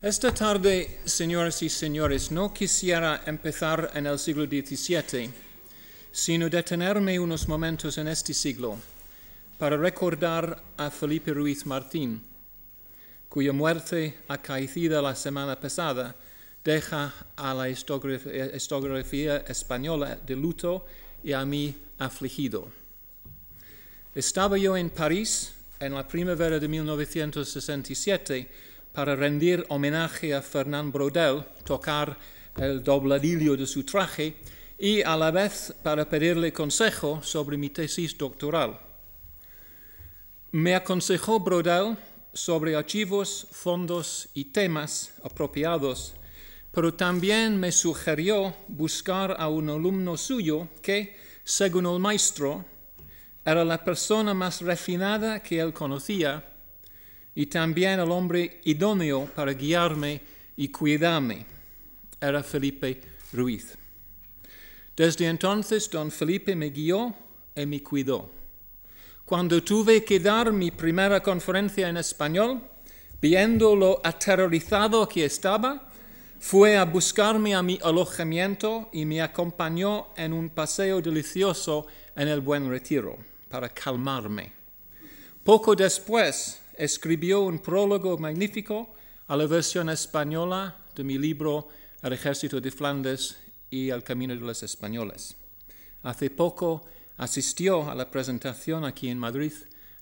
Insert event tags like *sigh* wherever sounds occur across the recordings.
Esta tarde, señoras y señores, no quisiera empezar en el siglo XVII, sino detenerme unos momentos en este siglo para recordar a Felipe Ruiz Martín, cuya muerte acaecida la semana pasada deja a la historiografía española de luto y a mí afligido. Estaba yo en París en la primavera de 1967 para rendir homenaje a Fernand Braudel, tocar el dobladillo de su traje y a la vez para pedirle consejo sobre mi tesis doctoral. Me aconsejó Braudel sobre archivos, fondos y temas apropiados, pero también me sugirió buscar a un alumno suyo que, según el maestro, era la persona más refinada que él conocía y también el hombre idóneo para guiarme y cuidarme. Era Felipe Ruiz. Desde entonces don Felipe me guió y me cuidó. Cuando tuve que dar mi primera conferencia en español, viendo lo aterrorizado que estaba, fue a buscarme a mi alojamiento y me acompañó en un paseo delicioso en el Buen Retiro para calmarme. Poco después, escribió un prólogo magnífico a la versión española de mi libro El ejército de Flandes y El camino de los españoles. Hace poco asistió a la presentación aquí en Madrid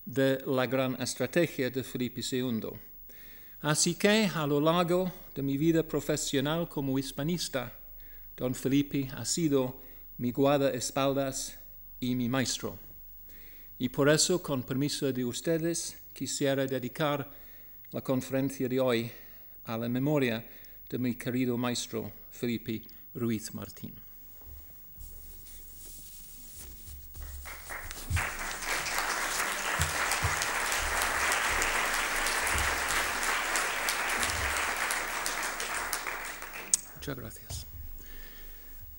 de la gran estrategia de Felipe II. Así que a lo largo de mi vida profesional como hispanista, don Felipe ha sido mi guardaespaldas y mi maestro. Y por eso, con permiso de ustedes, quisiera dedicar la conferencia de hoy a la memoria de mi querido maestro Felipe Ruiz Martín. Muchas gracias.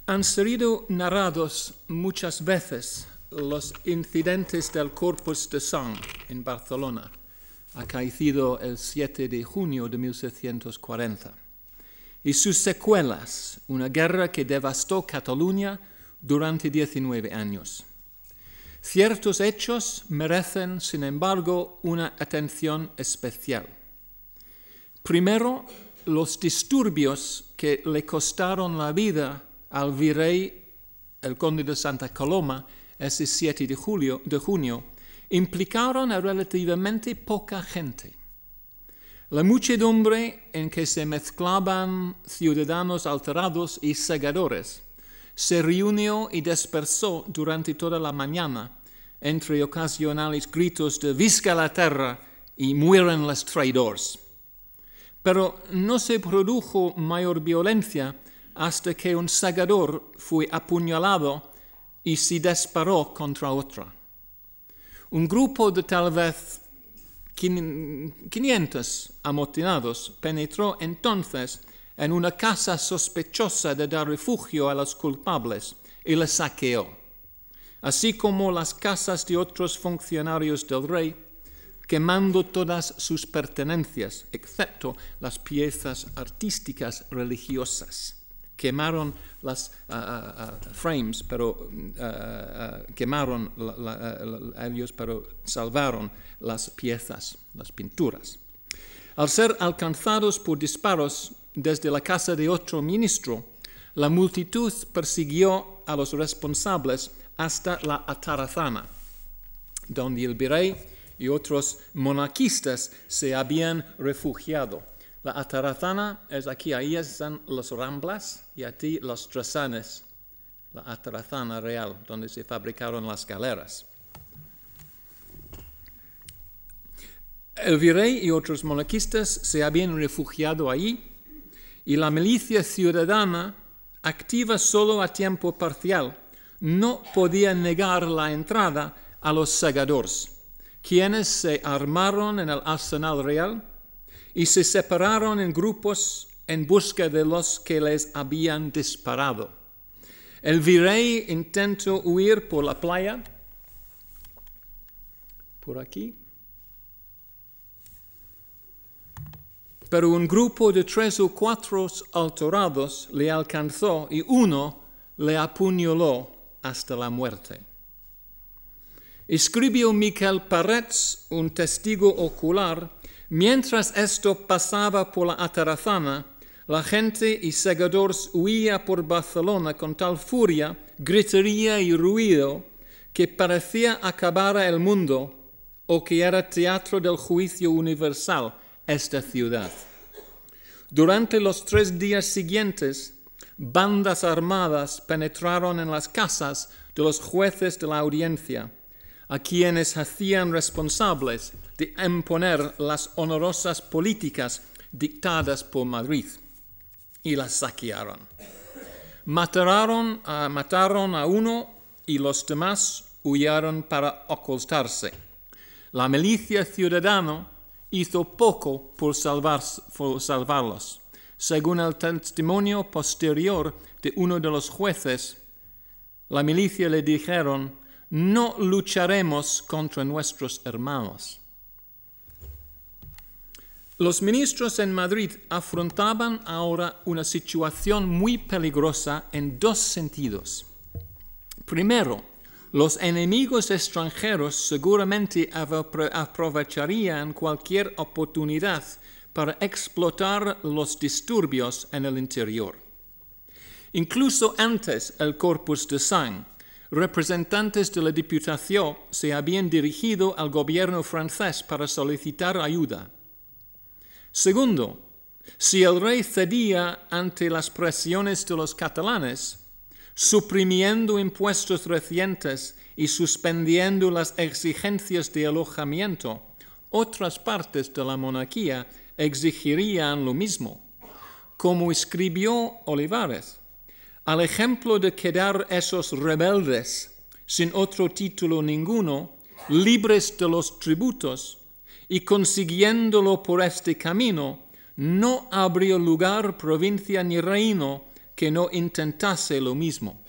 Han sido narrados muchas veces los incidentes del Corpus de Sang en Barcelona, acaecido el 7 de junio de 1740, y sus secuelas, una guerra que devastó Cataluña durante 19 años. Ciertos hechos merecen, sin embargo, una atención especial. Primero, los disturbios que le costaron la vida al virrey, el conde de Santa Coloma, ese 7 de, julio, de junio, implicaron a relativamente poca gente. La muchedumbre en que se mezclaban ciudadanos alterados y segadores se reunió y dispersó durante toda la mañana entre ocasionales gritos de Visca la tierra y mueren los traidores. Pero no se produjo mayor violencia hasta que un segador fue apuñalado y se disparó contra otra. Un grupo de tal vez 500 amotinados penetró entonces en una casa sospechosa de dar refugio a los culpables y la saqueó, así como las casas de otros funcionarios del rey, quemando todas sus pertenencias, excepto las piezas artísticas religiosas. Quemaron las ah, ah, ah, frames, pero quemaron ellos, pero salvaron las piezas, las pinturas. Al ser alcanzados por disparos desde la casa de otro ministro, la multitud persiguió a los responsables hasta la Atarazana, donde el virrey y otros monarquistas se habían refugiado. La atarazana es aquí, ahí están los ramblas y aquí los trazanes, la atarazana real, donde se fabricaron las galeras. El virrey y otros monarquistas se habían refugiado ahí y la milicia ciudadana, activa solo a tiempo parcial, no podía negar la entrada a los segadores, quienes se armaron en el arsenal real y se separaron en grupos en busca de los que les habían disparado. El virrey intentó huir por la playa, por aquí, pero un grupo de tres o cuatro alterados le alcanzó y uno le apuñaló hasta la muerte. Escribió Miquel Parets, un testigo ocular, mientras esto pasaba por la atarazana, la gente y segadores huía por Barcelona con tal furia, gritería y ruido que parecía acabar el mundo o que era teatro del juicio universal esta ciudad. Durante los tres días siguientes, bandas armadas penetraron en las casas de los jueces de la audiencia, a quienes hacían responsables de imponer las honorosas políticas dictadas por Madrid y las saquearon. Mataron, uh, mataron a uno y los demás huyeron para ocultarse. La milicia ciudadana hizo poco por salvarlos. Según el testimonio posterior de uno de los jueces, la milicia le dijeron, no lucharemos contra nuestros hermanos. Los ministros en Madrid afrontaban ahora una situación muy peligrosa en dos sentidos. Primero, los enemigos extranjeros seguramente aprovecharían cualquier oportunidad para explotar los disturbios en el interior. Incluso antes el Corpus de Sang, representantes de la Diputación se habían dirigido al gobierno francés para solicitar ayuda. Segundo, si el rey cedía ante las presiones de los catalanes, suprimiendo impuestos recientes y suspendiendo las exigencias de alojamiento, otras partes de la monarquía exigirían lo mismo. Como escribió Olivares, al ejemplo de quedar esos rebeldes sin otro título ninguno, libres de los tributos, y consiguiéndolo por este camino, no habría lugar, provincia ni reino que no intentase lo mismo.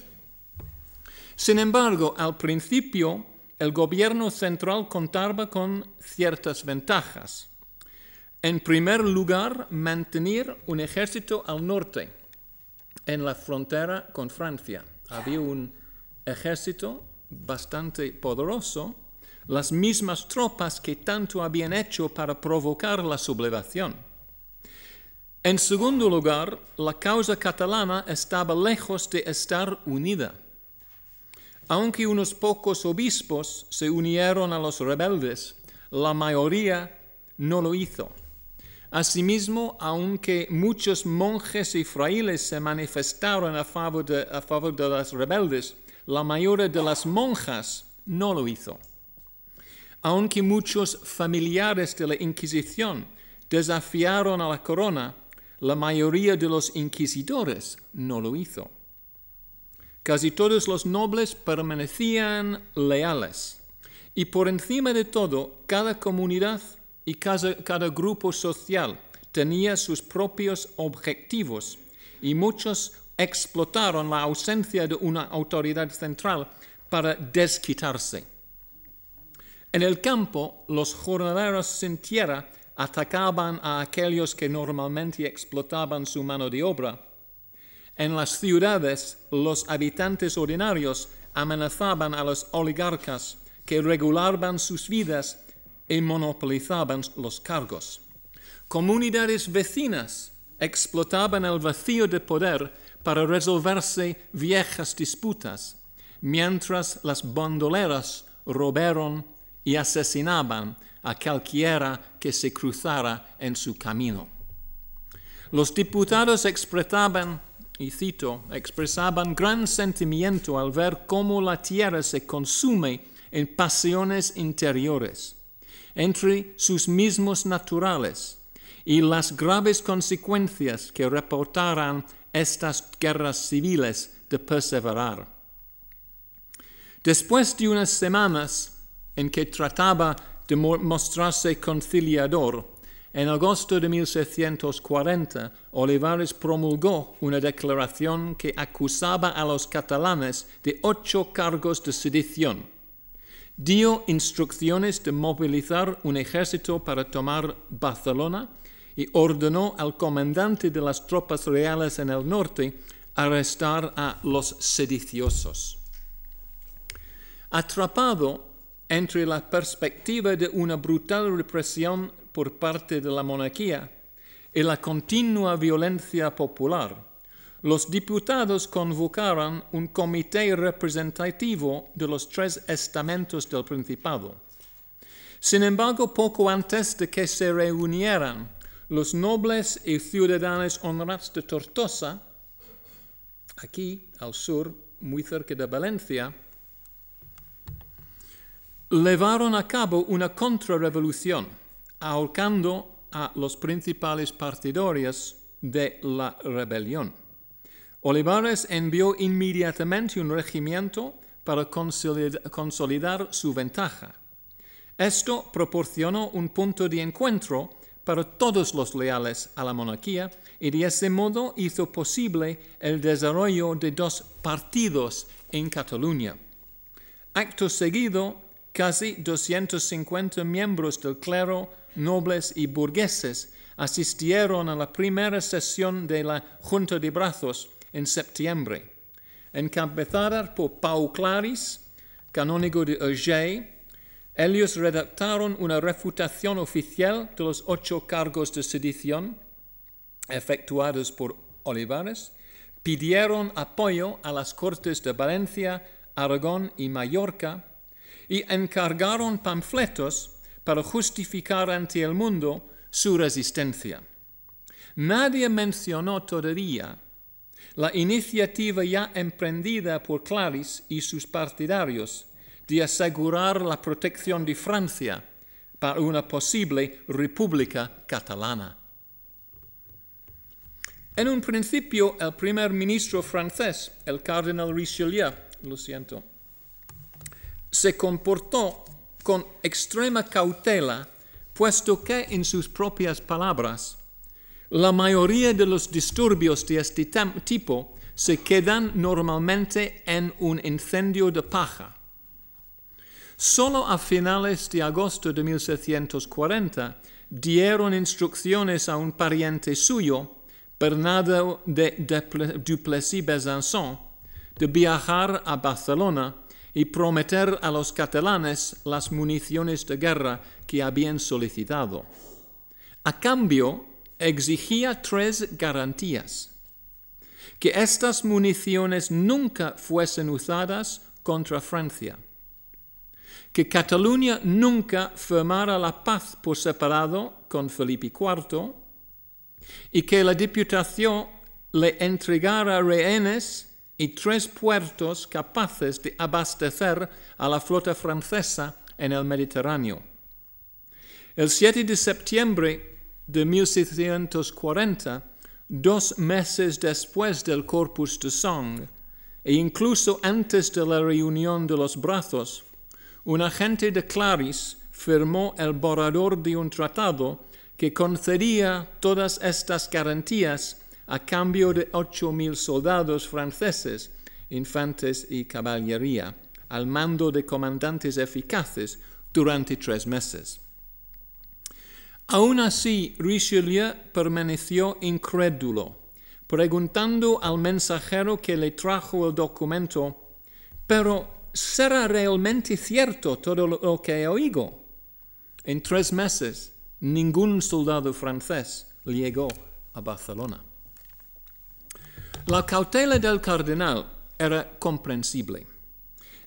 Sin embargo, al principio, el gobierno central contaba con ciertas ventajas. En primer lugar, mantener un ejército al norte, en la frontera con Francia. Había un ejército bastante poderoso las mismas tropas que tanto habían hecho para provocar la sublevación. En segundo lugar, la causa catalana estaba lejos de estar unida. Aunque unos pocos obispos se unieron a los rebeldes, la mayoría no lo hizo. Asimismo, aunque muchos monjes y frailes se manifestaron a favor de, a favor de los rebeldes, la mayoría de las monjas no lo hizo aunque muchos familiares de la Inquisición desafiaron a la corona, la mayoría de los inquisidores no lo hizo. Casi todos los nobles permanecían leales y por encima de todo, cada comunidad y cada, grupo social tenía sus propios objetivos y muchos explotaron la ausencia de una autoridad central para desquitarse. En el campo, los jornaleros sin tierra atacaban a aquellos que normalmente explotaban su mano de obra. En las ciudades, los habitantes ordinarios amenazaban a los oligarcas que regulaban sus vidas y monopolizaban los cargos. Comunidades vecinas explotaban el vacío de poder para resolverse viejas disputas, mientras las bandoleras robaron y asesinaban a cualquiera que se cruzara en su camino. Los diputados expresaban, y cito, expresaban gran sentimiento al ver cómo la tierra se consume en pasiones interiores, entre sus mismos naturales, y las graves consecuencias que reportaran estas guerras civiles de perseverar. Después de unas semanas, en que trataba de mostrarse conciliador, en agosto de 1640 Olivares promulgó una declaración que acusaba a los catalanes de ocho cargos de sedición. Dio instrucciones de movilizar un ejército para tomar Barcelona y ordenó al comandante de las tropas reales en el norte arrestar a los sediciosos. Atrapado entre la perspectiva de una brutal represión por parte de la monarquía y la continua violencia popular, los diputados convocaron un comité representativo de los tres estamentos del Principado. Sin embargo, poco antes de que se reunieran los nobles y ciudadanos honrados de Tortosa, aquí al sur, muy cerca de Valencia, llevaron a cabo una contrarrevolución, ahorcando a los principales partidarios de la rebelión. Olivares envió inmediatamente un regimiento para consolidar su ventaja. Esto proporcionó un punto de encuentro para todos los leales a la monarquía y de ese modo hizo posible el desarrollo de dos partidos en Cataluña. Acto seguido, casi 250 miembros del clero, nobles y burgueses asistieron a la primera sesión de la Junta de Brazos en septiembre, encabezada por Pau Claris, canónigo de Urgell. Ellos redactaron una refutación oficial de los ocho cargos de sedición efectuados por Olivares, pidieron apoyo a las Cortes de Valencia, Aragón y Mallorca y encargaron panfletos para justificar ante el mundo su resistencia. Nadie mencionó todavía la iniciativa ya emprendida por Claris y sus partidarios de asegurar la protección de Francia para una posible república catalana. En un principio, el primer ministro francés, el cardenal Richelieu, lo siento, se comportó con extrema cautela, puesto que, en sus propias palabras, la mayoría de los disturbios de este tipo se quedan normalmente en un incendio de paja. Solo a finales de agosto de 1740 dieron instrucciones a un pariente suyo, Bernardo de Duplessis-Besançon, de viajar a Barcelona y prometer a los catalanes las municiones de guerra que habían solicitado. A cambio, exigía tres garantías. Que estas municiones nunca fuesen usadas contra Francia. Que Cataluña nunca firmara la paz por separado con Felipe IV. Y que la Diputación le entregara rehenes y tres puertos capaces de abastecer a la flota francesa en el Mediterráneo. El 7 de septiembre de 1640, dos meses después del Corpus de Song, e incluso antes de la reunión de los brazos, un agente de Claris firmó el borrador de un tratado que concedía todas estas garantías a cambio de ocho mil soldados franceses, infantes y caballería, al mando de comandantes eficaces durante tres meses. Aún así, Richelieu permaneció incrédulo, preguntando al mensajero que le trajo el documento, pero ¿será realmente cierto todo lo que oído? En tres meses, ningún soldado francés llegó a Barcelona. La cautela del cardenal era comprensible.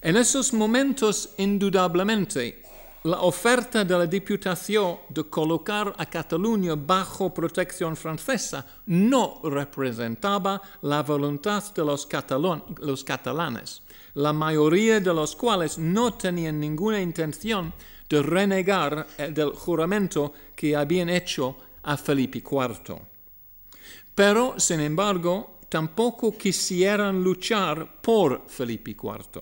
En esos momentos, indudablemente, la oferta de la Diputación de colocar a Cataluña bajo protección francesa no representaba la voluntad de los, catalanes, la mayoría de los cuales no tenían ninguna intención de renegar del juramento que habían hecho a Felipe IV. Pero, sin embargo, tampoco quisieran luchar por Felipe IV.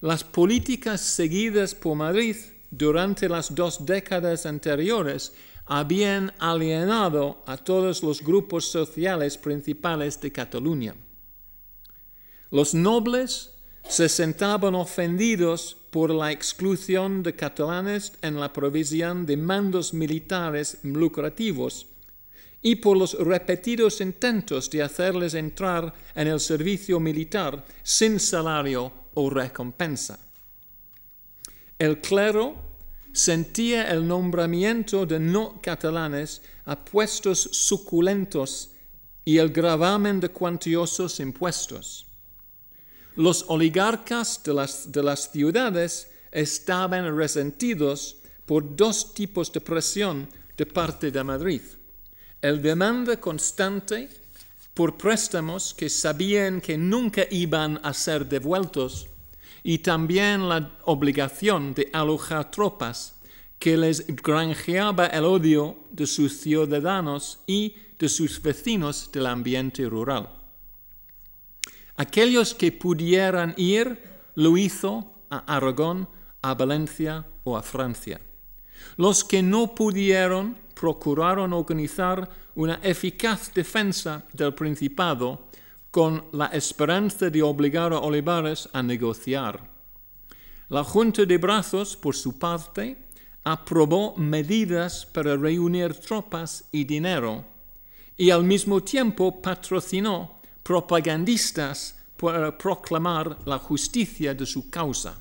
Las políticas seguidas por Madrid durante las dos décadas anteriores habían alienado a todos los grupos sociales principales de Cataluña. Los nobles se sentaban ofendidos por la exclusión de catalanes en la provisión de mandos militares lucrativos y por los repetidos intentos de hacerles entrar en el servicio militar sin salario o recompensa. El clero sentía el nombramiento de no catalanes a puestos suculentos y el gravamen de cuantiosos impuestos. Los oligarcas de las, de las ciudades estaban resentidos por dos tipos de presión de parte de Madrid. El demanda constante por préstamos que sabían que nunca iban a ser devueltos y también la obligación de alojar tropas que les granjeaba el odio de sus ciudadanos y de sus vecinos del ambiente rural. Aquellos que pudieran ir lo hizo a Aragón, a Valencia o a Francia. Los que no pudieron procuraron organizar una eficaz defensa del Principado con la esperanza de obligar a Olivares a negociar. La Junta de Brazos, por su parte, aprobó medidas para reunir tropas y dinero y al mismo tiempo patrocinó propagandistas para proclamar la justicia de su causa.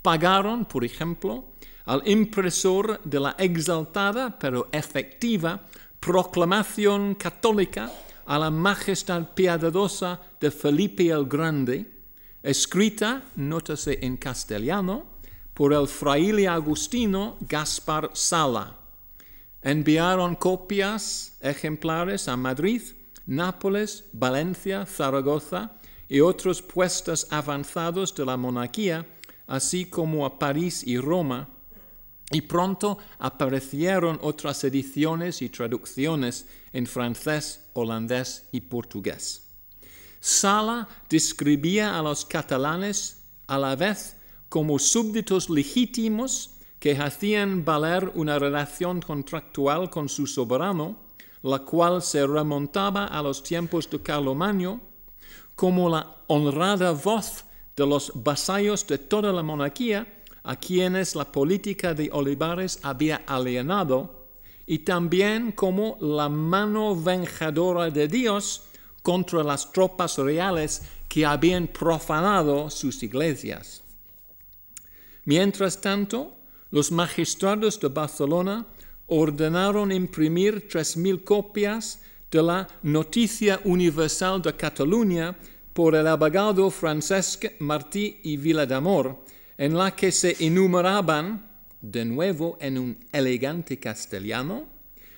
Pagaron, por ejemplo, al impresor de la exaltada pero efectiva proclamación católica a la majestad piadosa de Felipe el Grande, escrita, nótese en castellano, por el fraile agustino Gaspar Sala. Enviaron copias ejemplares a Madrid, Nápoles, Valencia, Zaragoza y otros puestos avanzados de la monarquía, así como a París y Roma, y pronto aparecieron otras ediciones y traducciones en francés, holandés y portugués. Sala describía a los catalanes a la vez como súbditos legítimos que hacían valer una relación contractual con su soberano, la cual se remontaba a los tiempos de Carlomagno, como la honrada voz de los vasallos de toda la monarquía, a quienes la política de Olivares había alienado, y también como la mano vengadora de Dios contra las tropas reales que habían profanado sus iglesias. Mientras tanto, los magistrados de Barcelona ordenaron imprimir tres mil copias de la Noticia Universal de Cataluña por el abogado Francesc Martí y Viladamor, en la que se enumeraban, de nuevo en un elegante castellano,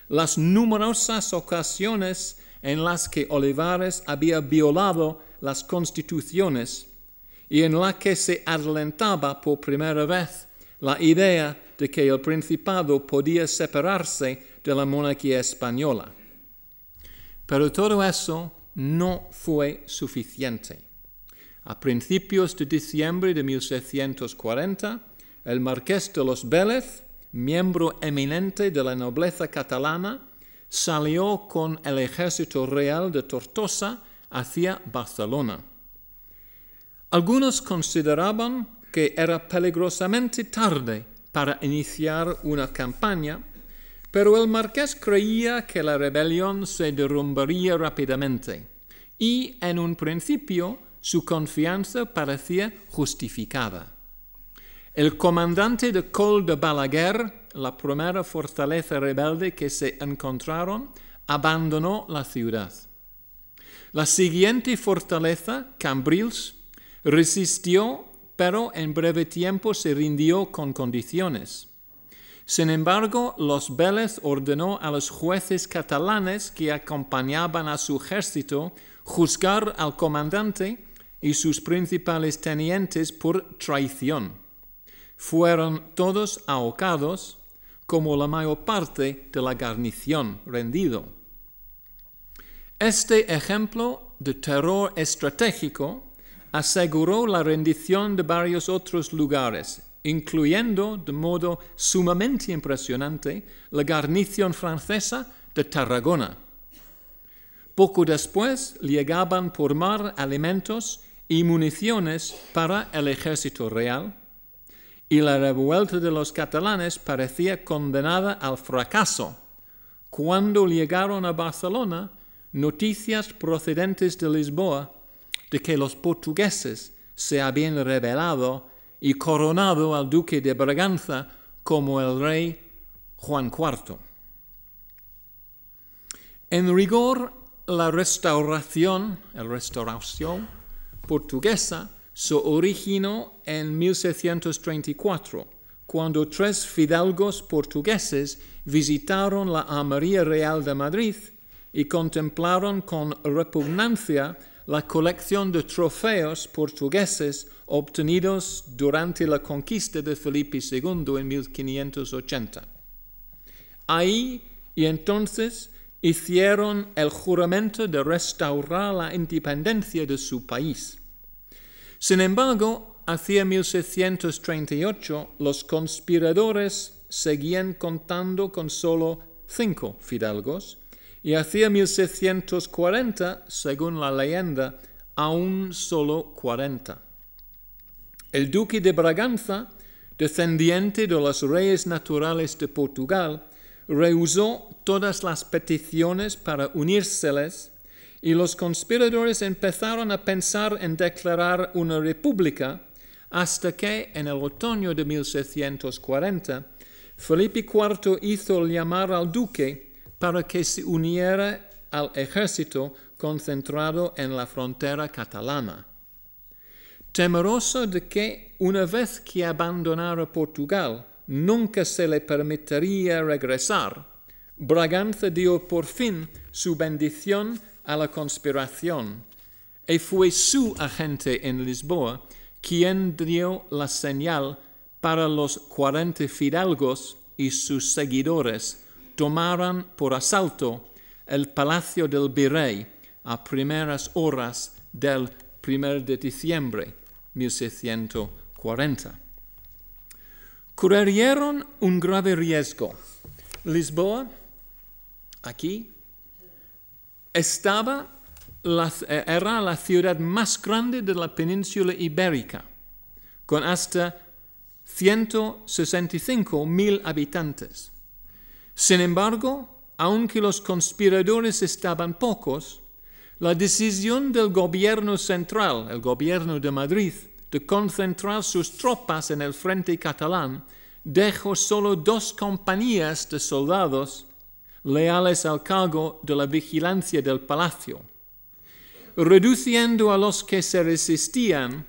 las numerosas ocasiones en las que Olivares había violado las constituciones y en la que se adelantaba por primera vez la idea de que el Principado podía separarse de la monarquía española. Pero todo eso no fue suficiente. A principios de diciembre de 1640, el marqués de los Vélez, miembro eminente de la nobleza catalana, salió con el ejército real de Tortosa hacia Barcelona. Algunos consideraban que era peligrosamente tarde para iniciar una campaña, pero el marqués creía que la rebelión se derrumbaría rápidamente y en un principio su confianza parecía justificada. El comandante de Col de Balaguer, la primera fortaleza rebelde que se encontraron, abandonó la ciudad. La siguiente fortaleza, Cambrils, resistió pero en breve tiempo se rindió con condiciones. Sin embargo, los Vélez ordenó a los jueces catalanes que acompañaban a su ejército juzgar al comandante y sus principales tenientes por traición. Fueron todos ahogados, como la mayor parte de la guarnición rendido. Este ejemplo de terror estratégico aseguró la rendición de varios otros lugares, incluyendo de modo sumamente impresionante la guarnición francesa de Tarragona. Poco después llegaban por mar alimentos y municiones para el ejército real, y la revuelta de los catalanes parecía condenada al fracaso cuando llegaron a Barcelona noticias procedentes de Lisboa de que los portugueses se habían rebelado y coronado al duque de Braganza como el rey Juan IV. En rigor, la restauración, restauración portuguesa se originó en 1634, cuando tres fidalgos portugueses visitaron la Armería Real de Madrid y contemplaron con repugnancia la colección de trofeos portugueses obtenidos durante la conquista de Felipe II en 1580. Ahí y entonces hicieron el juramento de restaurar la independencia de su país. Sin embargo, hacia 1638 los conspiradores seguían contando con solo cinco fidalgos y hacia 1640, según la leyenda, aún solo 40. El duque de Braganza, descendiente de los reyes naturales de Portugal, rehusó todas las peticiones para unírseles y los conspiradores empezaron a pensar en declarar una república hasta que en el otoño de 1640 Felipe IV hizo llamar al duque para que se uniera al ejército concentrado en la frontera catalana. Temeroso de que, una vez que abandonara Portugal, nunca se le permitiría regresar, Braganza dio por fin su bendición a la conspiración, y fue su agente en Lisboa quien dio la señal para los cuarenta fidalgos y sus seguidores tomaran por asalto el palacio del virrey a primeras horas del 1 de diciembre 1640. Corrieron un grave riesgo. Lisboa, aquí, estaba era la ciudad más grande de la península ibérica, con hasta 165 mil habitantes. Sin embargo, aunque los conspiradores estaban pocos, la decisión del gobierno central, el gobierno de Madrid, de concentrar sus tropas en el frente catalán, dejó solo dos compañías de soldados leales al cargo de la vigilancia del palacio. Reduciendo a los que se resistían,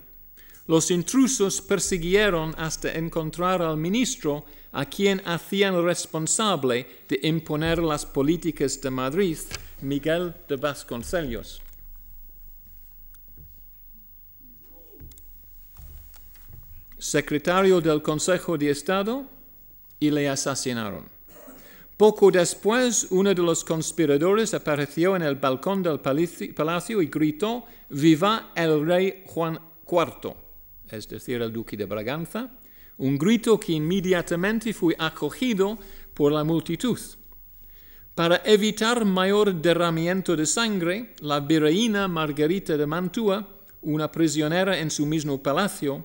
los intrusos persiguieron hasta encontrar al ministro a quien hacían responsable de imponer las políticas de Madrid, Miguel de Vasconcelos. secretario del Consejo de Estado, y le asesinaron. Poco después, uno de los conspiradores apareció en el balcón del palacio y gritó, Viva el rey Juan IV, es decir, el duque de Braganza, un grito que inmediatamente fue acogido por la multitud. Para evitar mayor derramamiento de sangre, la virreina Margarita de Mantua, una prisionera en su mismo palacio,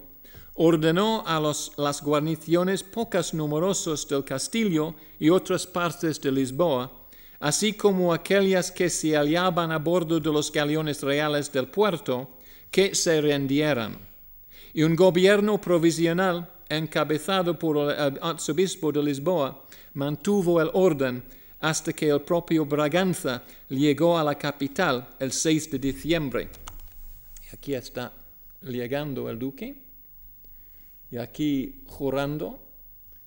ordenó a las guarniciones pocas numerosas del castillo y otras partes de Lisboa, así como aquellas que se hallaban a bordo de los galeones reales del puerto, que se rendieran. Y un gobierno provisional, encabezado por el arzobispo de Lisboa, mantuvo el orden hasta que el propio Braganza llegó a la capital el 6 de diciembre. Aquí está llegando el duque y aquí jurando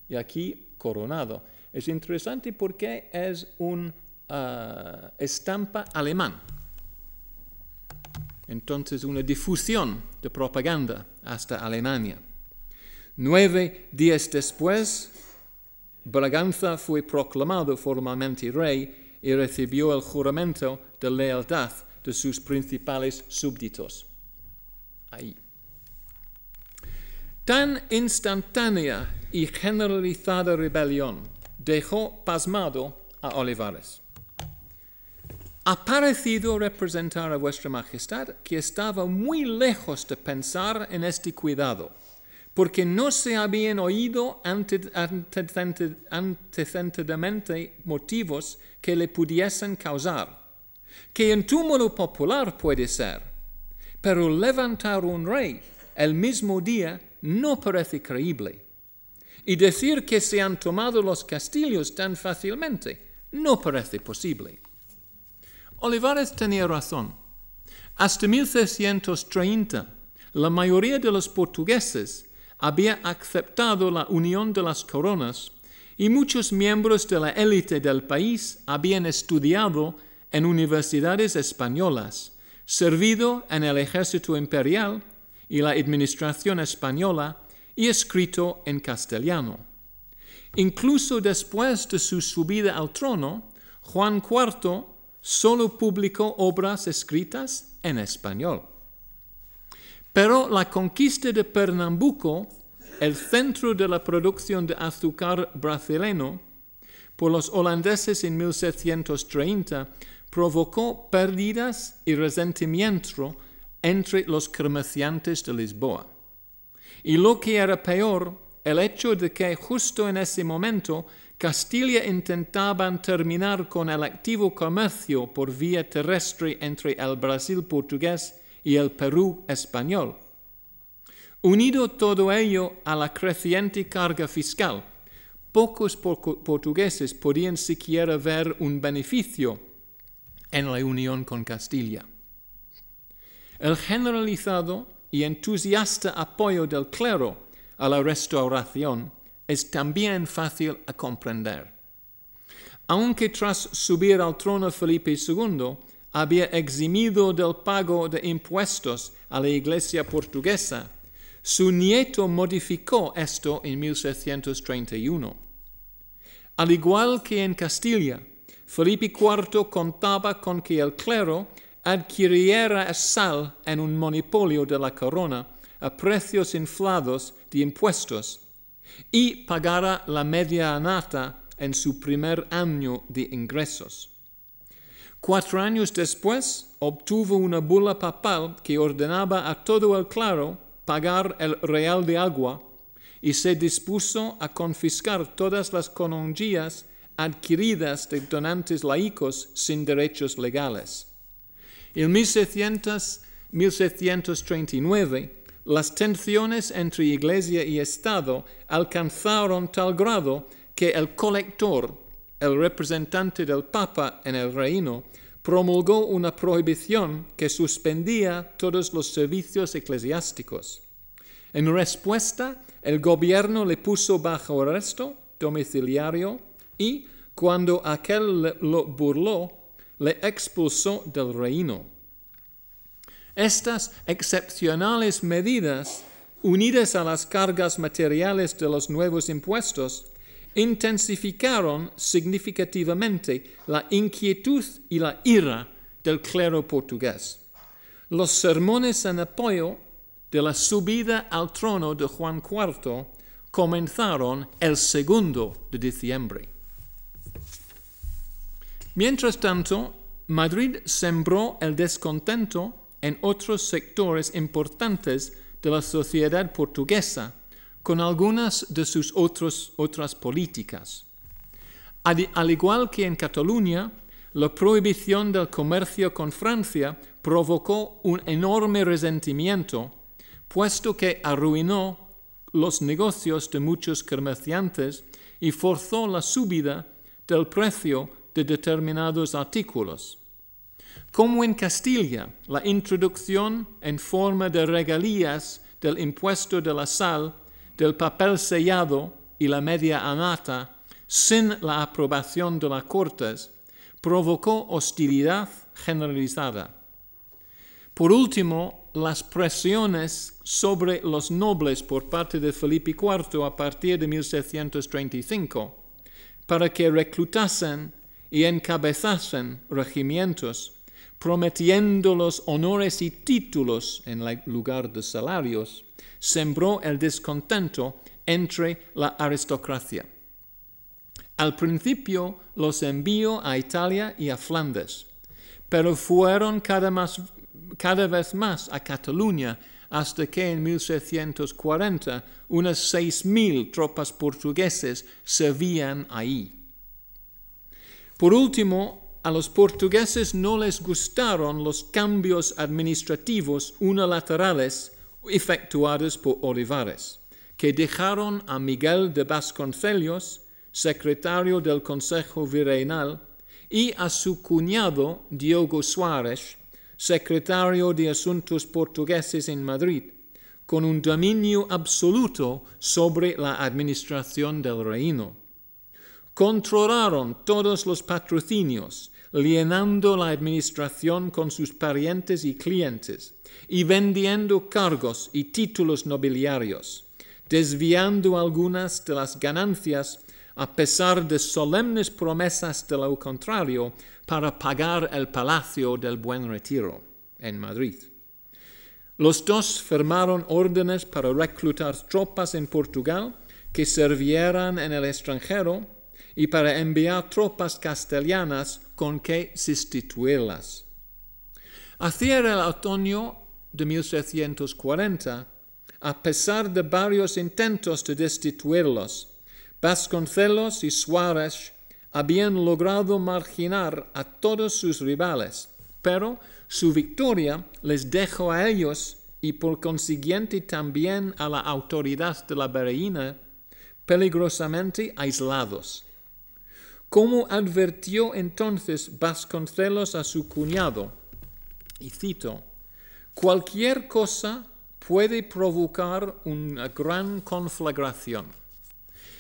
y aquí coronado. Es interesante porque es una ah, estampa alemán. Entonces una difusión de propaganda hasta Alemania. Nueve días después, Braganza fue proclamado formalmente rey y recibió el juramento de lealtad de sus principales súbditos. Ahí. Tan instantánea y generalizada rebelión dejó pasmado a Olivares. ha parecido representar a vuestra majestad que estaba muy lejos de pensar en este cuidado, porque no se habían oído antecedentes motivos que le pudiesen causar, que en túmulo popular puede ser, pero levantar un rey el mismo día no parece creíble. Y decir que se han tomado los castillos tan fácilmente no parece posible. Olivares tenía razón. Hasta 1630, la mayoría de los portugueses había aceptado la unión de las coronas y muchos miembros de la élite del país habían estudiado en universidades españolas, servido en el ejército imperial y la administración española y escrito en castellano. Incluso después de su subida al trono, Juan IV solo publicó obras escritas en español. Pero la conquista de Pernambuco, el centro de la producción de azúcar brasileño, por los holandeses en 1730, provocó pérdidas y resentimiento entre los comerciantes de Lisboa. Y lo que era peor, el hecho de que justo en ese momento Castilla intentaba terminar con el activo comercio por vía terrestre entre el Brasil portugués y el Perú español. Unido todo ello a la creciente carga fiscal, pocos portugueses podían siquiera ver un beneficio en la unión con Castilla. El generalizado y entusiasta apoyo del clero a la restauración es también fácil a comprender. Aunque tras subir al trono Felipe II había eximido del pago de impuestos a la Iglesia portuguesa, su nieto modificó esto en 1631. Al igual que en Castilla, Felipe IV contaba con que el clero adquiriera sal en un monopolio de la corona a precios inflados de impuestos y pagara la media anata en su primer año de ingresos. Cuatro años después obtuvo una bula papal que ordenaba a todo el claro pagar el real de agua y se dispuso a confiscar todas las canonjías adquiridas de donantes laicos sin derechos legales. En 1739, las tensiones entre Iglesia y Estado alcanzaron tal grado que el colector, el representante del Papa en el reino, promulgó una prohibición que suspendía todos los servicios eclesiásticos. En respuesta, el gobierno le puso bajo arresto domiciliario y, cuando aquel lo burló, le expulsó del reino. Estas excepcionales medidas, unidas a las cargas materiales de los nuevos impuestos, intensificaron significativamente la inquietud y la ira del clero portugués. Los sermones en apoyo de la subida al trono de Juan IV comenzaron el segundo de diciembre. Mientras tanto, Madrid sembró el descontento en otros sectores importantes de la sociedad portuguesa con algunas de sus otras políticas. Al igual que en Cataluña, la prohibición del comercio con Francia provocó un enorme resentimiento, puesto que arruinó los negocios de muchos comerciantes y forzó la subida del precio de determinados artículos. Como en Castilla, la introducción en forma de regalías del impuesto de la sal, del papel sellado y la media anata, sin la aprobación de las Cortes, provocó hostilidad generalizada. Por último, las presiones sobre los nobles por parte de Felipe IV a partir de 1735 para que reclutasen y encabezasen regimientos prometiendo los honores y títulos en lugar de salarios, sembró el descontento entre la aristocracia. Al principio los envió a Italia y a Flandes, pero fueron cada vez más a Cataluña hasta que en 1640 unas 6.000 tropas portugueses servían ahí. Por último, a los portugueses no les gustaron los cambios administrativos unilaterales efectuados por Olivares, que dejaron a Miguel de Vasconcelos, secretario del Consejo Virreinal, y a su cuñado Diogo Suárez, secretario de Asuntos Portugueses en Madrid, con un dominio absoluto sobre la administración del reino. Controlaron todos los patrocinios, llenando la administración con sus parientes y clientes, y vendiendo cargos y títulos nobiliarios, desviando algunas de las ganancias a pesar de solemnes promesas de lo contrario, para pagar el Palacio del Buen Retiro en Madrid. Los dos firmaron órdenes para reclutar tropas en Portugal que sirvieran en el extranjero y para enviar tropas castellanas con que sustituirlas. Hacia el otoño de 1640, a pesar de varios intentos de destituirlos, Vasconcelos y Suárez habían logrado marginar a todos sus rivales, pero su victoria les dejó a ellos y por consiguiente también a la autoridad de la Bereina peligrosamente aislados. Como advirtió entonces Vasconcelos a su cuñado, y cito, cualquier cosa puede provocar una gran conflagración.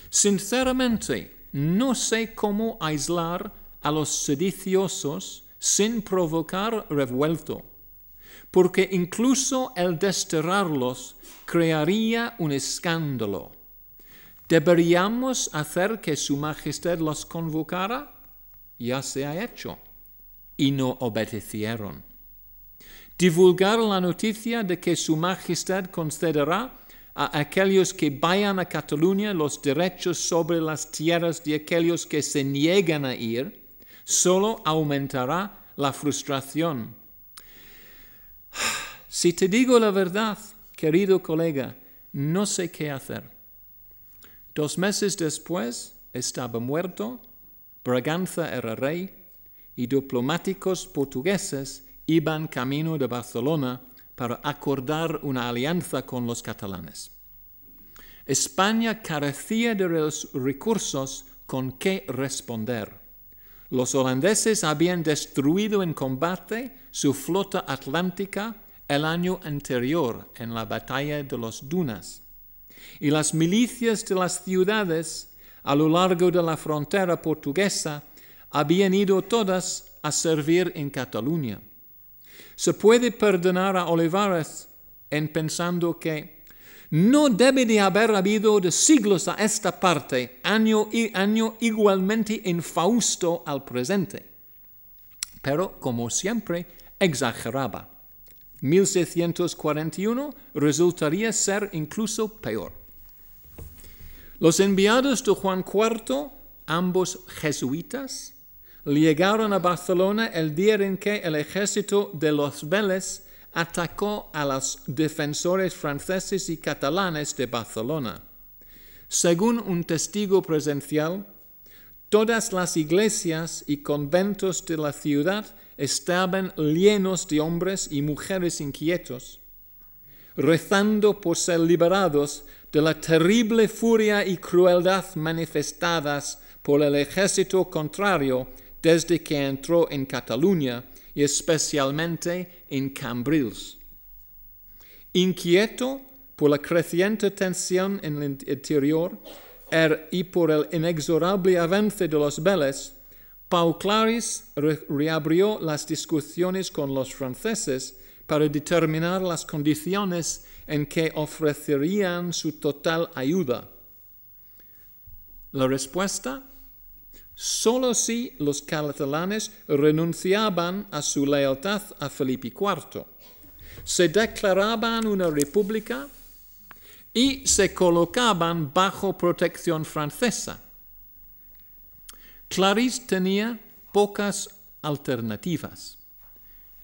Sinceramente, no sé cómo aislar a los sediciosos sin provocar revuelto, porque incluso el desterrarlos crearía un escándalo. ¿Deberíamos hacer que Su Majestad los convocara? Ya se ha hecho. Y no obedecieron. Divulgar la noticia de que Su Majestad concederá a aquellos que vayan a Cataluña los derechos sobre las tierras de aquellos que se niegan a ir, solo aumentará la frustración. *sighs* Si te digo la verdad, querido colega, no sé qué hacer. Dos meses después estaba muerto, Braganza era rey y diplomáticos portugueses iban camino de Barcelona para acordar una alianza con los catalanes. España carecía de los recursos con que responder. Los holandeses habían destruido en combate su flota atlántica el año anterior en la batalla de los Dunas, y las milicias de las ciudades a lo largo de la frontera portuguesa habían ido todas a servir en Cataluña. Se puede perdonar a Olivares en pensando que no debe de haber habido de siglos a esta parte año y año igualmente infausto al presente. Pero, como siempre, exageraba. 1641 resultaría ser incluso peor. Los enviados de Juan IV, ambos jesuitas, llegaron a Barcelona el día en que el ejército de los Vélez atacó a los defensores franceses y catalanes de Barcelona. Según un testigo presencial, todas las iglesias y conventos de la ciudad estaban llenos de hombres y mujeres inquietos, rezando por ser liberados de la terrible furia y crueldad manifestadas por el ejército contrario desde que entró en Cataluña y especialmente en Cambrils. Inquieto por la creciente tensión en el interior er, y por el inexorable avance de los Vélez, Pau Claris reabrió las discusiones con los franceses para determinar las condiciones en que ofrecerían su total ayuda. La respuesta solo si los catalanes renunciaban a su lealtad a Felipe IV, se declaraban una república y se colocaban bajo protección francesa. Clarice tenía pocas alternativas.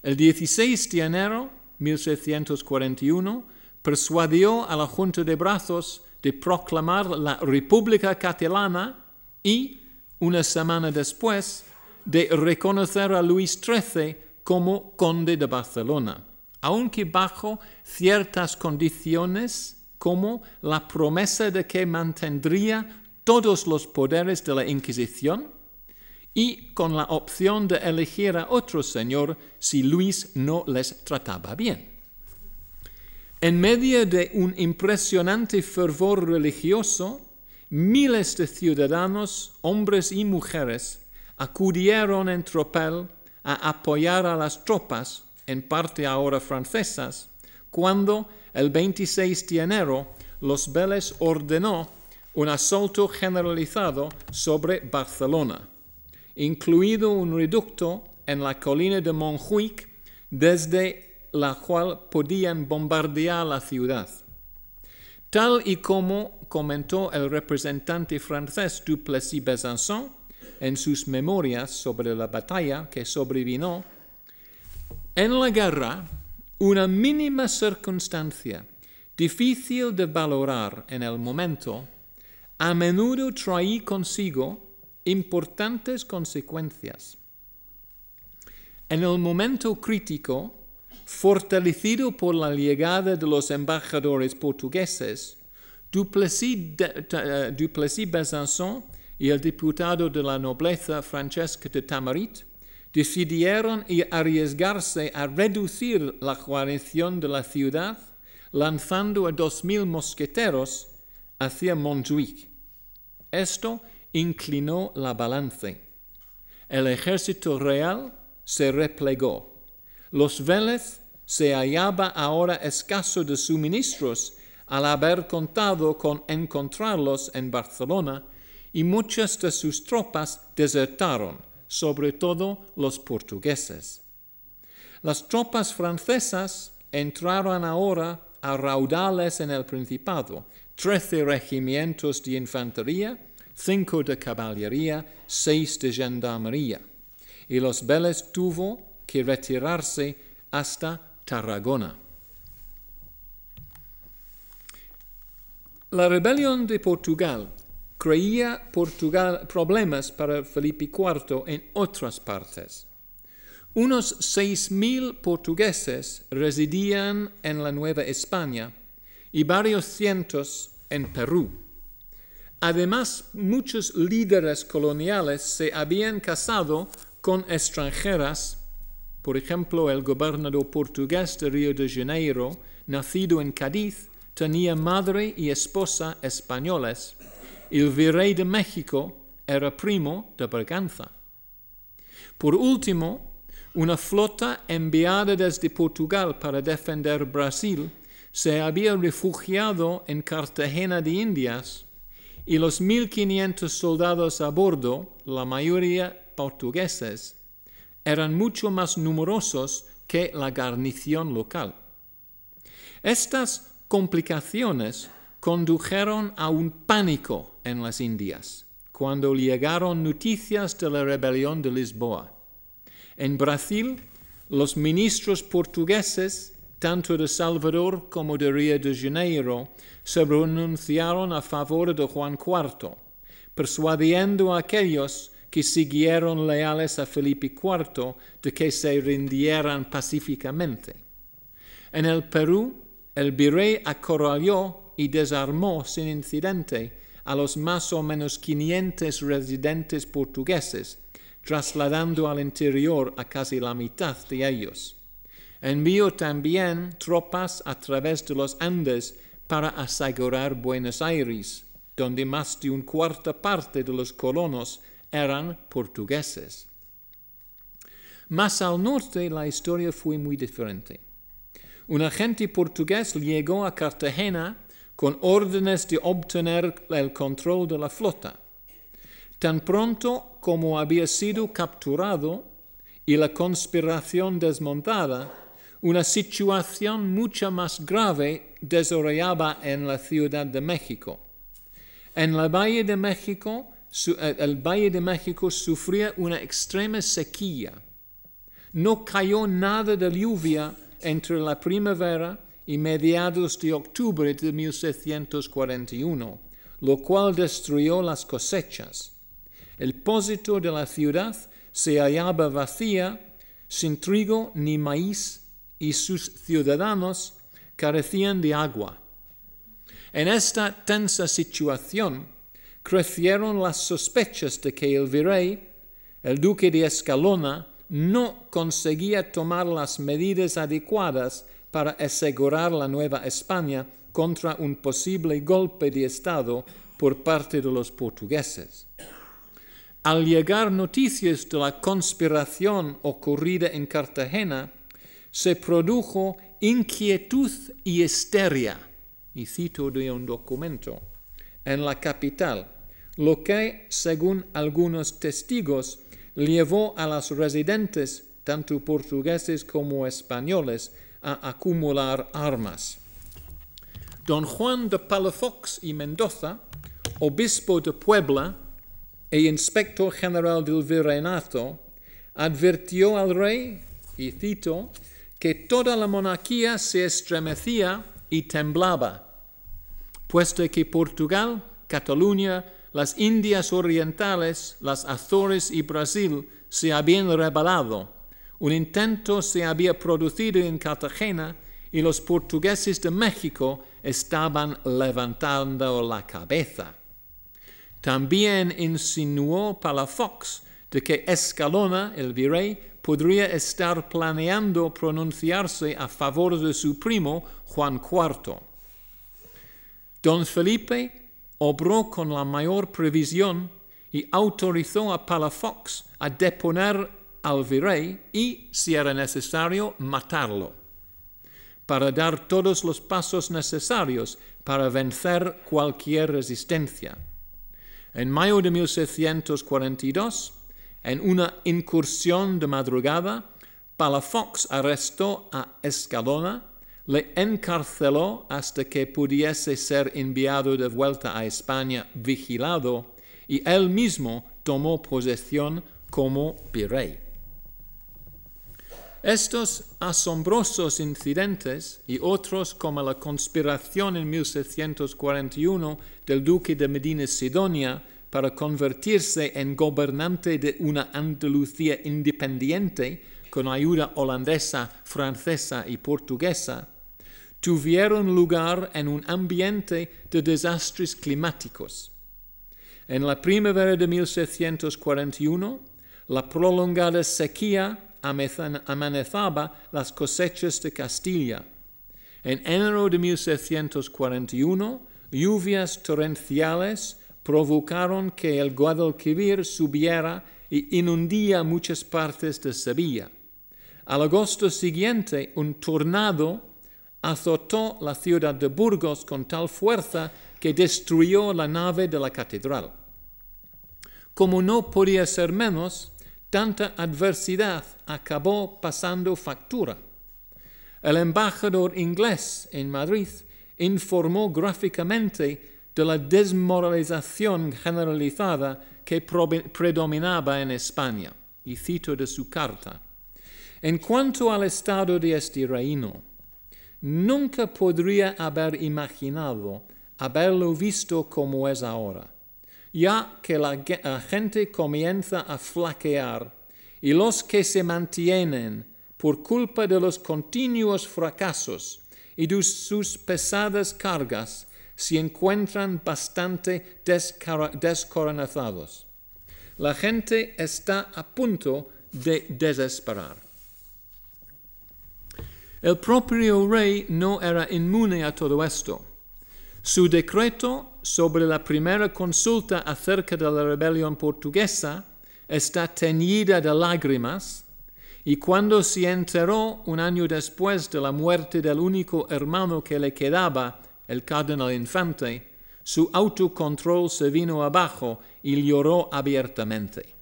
El 16 de enero 1641 persuadió a la Junta de Brazos de proclamar la República Catalana y, una semana después, de reconocer a Luis XIII como conde de Barcelona, aunque bajo ciertas condiciones como la promesa de que mantendría todos los poderes de la Inquisición y con la opción de elegir a otro señor si Luis no les trataba bien. En medio de un impresionante fervor religioso, miles de ciudadanos, hombres y mujeres, acudieron en tropel a apoyar a las tropas, en parte ahora francesas, cuando el 26 de enero los Vélez ordenó un asalto generalizado sobre Barcelona, incluido un reducto en la colina de Montjuic desde la cual podían bombardear la ciudad. Tal y como comentó el representante francés Duplessis Besançon en sus memorias sobre la batalla que sobrevino, en la guerra, una mínima circunstancia difícil de valorar en el momento, a menudo trae consigo importantes consecuencias. En el momento crítico, fortalecido por la llegada de los embajadores portugueses, Duplessis, de, Besançon y el diputado de la nobleza Francesca de Tamarit decidieron arriesgarse a reducir la guarnición de la ciudad lanzando a dos mil mosqueteros hacia Montjuic. Esto inclinó la balanza. El ejército real se replegó los Vélez se hallaba ahora escaso de suministros al haber contado con encontrarlos en Barcelona y muchas de sus tropas desertaron, sobre todo los portugueses. Las tropas francesas entraron ahora a raudales en el Principado, trece regimientos de infantería, cinco de caballería, seis de gendarmería, y los Vélez tuvo que retirarse hasta Tarragona. La rebelión de Portugal creía Portugal problemas para Felipe IV en otras partes. Unos seis mil portugueses residían en la Nueva España y varios cientos en Perú. Además, muchos líderes coloniales se habían casado con extranjeras por ejemplo, el gobernador portugués de Río de Janeiro, nacido en Cádiz, tenía madre y esposa españoles. El virrey de México era primo de Berganza. Por último, una flota enviada desde Portugal para defender Brasil se había refugiado en Cartagena de Indias y los 1.500 soldados a bordo, la mayoría portugueses, eran mucho más numerosos que la guarnición local. Estas complicaciones condujeron a un pánico en las Indias cuando llegaron noticias de la rebelión de Lisboa. En Brasil, los ministros portugueses, tanto de Salvador como de Río de Janeiro, se pronunciaron a favor de Juan IV, persuadiendo a aquellos que siguieron leales a Felipe IV de que se rindieran pacíficamente. En el Perú, el virrey acorraló y desarmó sin incidente a los más o menos 500 residentes portugueses, trasladando al interior a casi la mitad de ellos. Envió también tropas a través de los Andes para asegurar Buenos Aires, donde más de un cuarta parte de los colonos eran portugueses. Más al norte la historia fue muy diferente. Un agente portugués llegó a Cartagena con órdenes de obtener el control de la flota. Tan pronto como había sido capturado y la conspiración desmontada, una situación mucho más grave desarrollaba en la Ciudad de México. En la Valle de México, eh, el Valle de México sufría una extrema sequía. no cayó nada de lluvia entre la primavera y mediados de octubre de 1741, lo cual destruyó las cosechas. El pósito de la ciudad se hallaba vacía, sin trigo ni maíz, y sus ciudadanos carecían de agua. En esta tensa situación crecieron las sospechas de que el virrey, el duque de Escalona, no conseguía tomar las medidas adecuadas para asegurar la Nueva España contra un posible golpe de Estado por parte de los portugueses. Al llegar noticias de la conspiración ocurrida en Cartagena, se produjo inquietud y histeria, y cito de un documento, en la capital, lo que, según algunos testigos, llevó a los residentes, tanto portugueses como españoles, a acumular armas. Don Juan de Palafox y Mendoza, obispo de Puebla e inspector general del virreinato, advirtió al rey, y cito, que toda la monarquía se estremecía y temblaba, puesto que Portugal, Cataluña, las Indias Orientales, las Azores y Brasil se habían rebelado. Un intento se había producido en Cartagena y los portugueses de México estaban levantando la cabeza. También insinuó Palafox de que Escalona, el virrey, podría estar planeando pronunciarse a favor de su primo Juan IV. Don Felipe obró con la mayor previsión y autorizó a Palafox a deponer al virrey y, si era necesario, matarlo, para dar todos los pasos necesarios para vencer cualquier resistencia. En mayo de 1642, en una incursión de madrugada, Palafox arrestó a Escalona, le encarceló hasta que pudiese ser enviado de vuelta a España vigilado y él mismo tomó posesión como virrey. Estos asombrosos incidentes y otros como la conspiración en 1641 del duque de Medina Sidonia para convertirse en gobernante de una Andalucía independiente con ayuda holandesa, francesa y portuguesa, tuvieron lugar en un ambiente de desastres climáticos. En la primavera de 1641, la prolongada sequía amenazaba las cosechas de Castilla. En enero de 1641, lluvias torrenciales provocaron que el Guadalquivir subiera y inundía muchas partes de Sevilla. Al agosto siguiente, un tornado azotó la ciudad de Burgos con tal fuerza que destruyó la nave de la catedral. Como no podía ser menos, tanta adversidad acabó pasando factura. El embajador inglés en Madrid informó gráficamente de la desmoralización generalizada que predominaba en España. Y cito de su carta. En cuanto al estado de este reino, nunca podría haber imaginado haberlo visto como es ahora, ya que la gente comienza a flaquear y los que se mantienen por culpa de los continuos fracasos y de sus pesadas cargas se encuentran bastante descoronizados. La gente está a punto de desesperar. El propio rey no era inmune a todo esto. Su decreto sobre la primera consulta acerca de la rebelión portuguesa está teñida de lágrimas y cuando se enteró un año después de la muerte del único hermano que le quedaba el cardenal infante, su autocontrol se vino abajo y lloró abiertamente.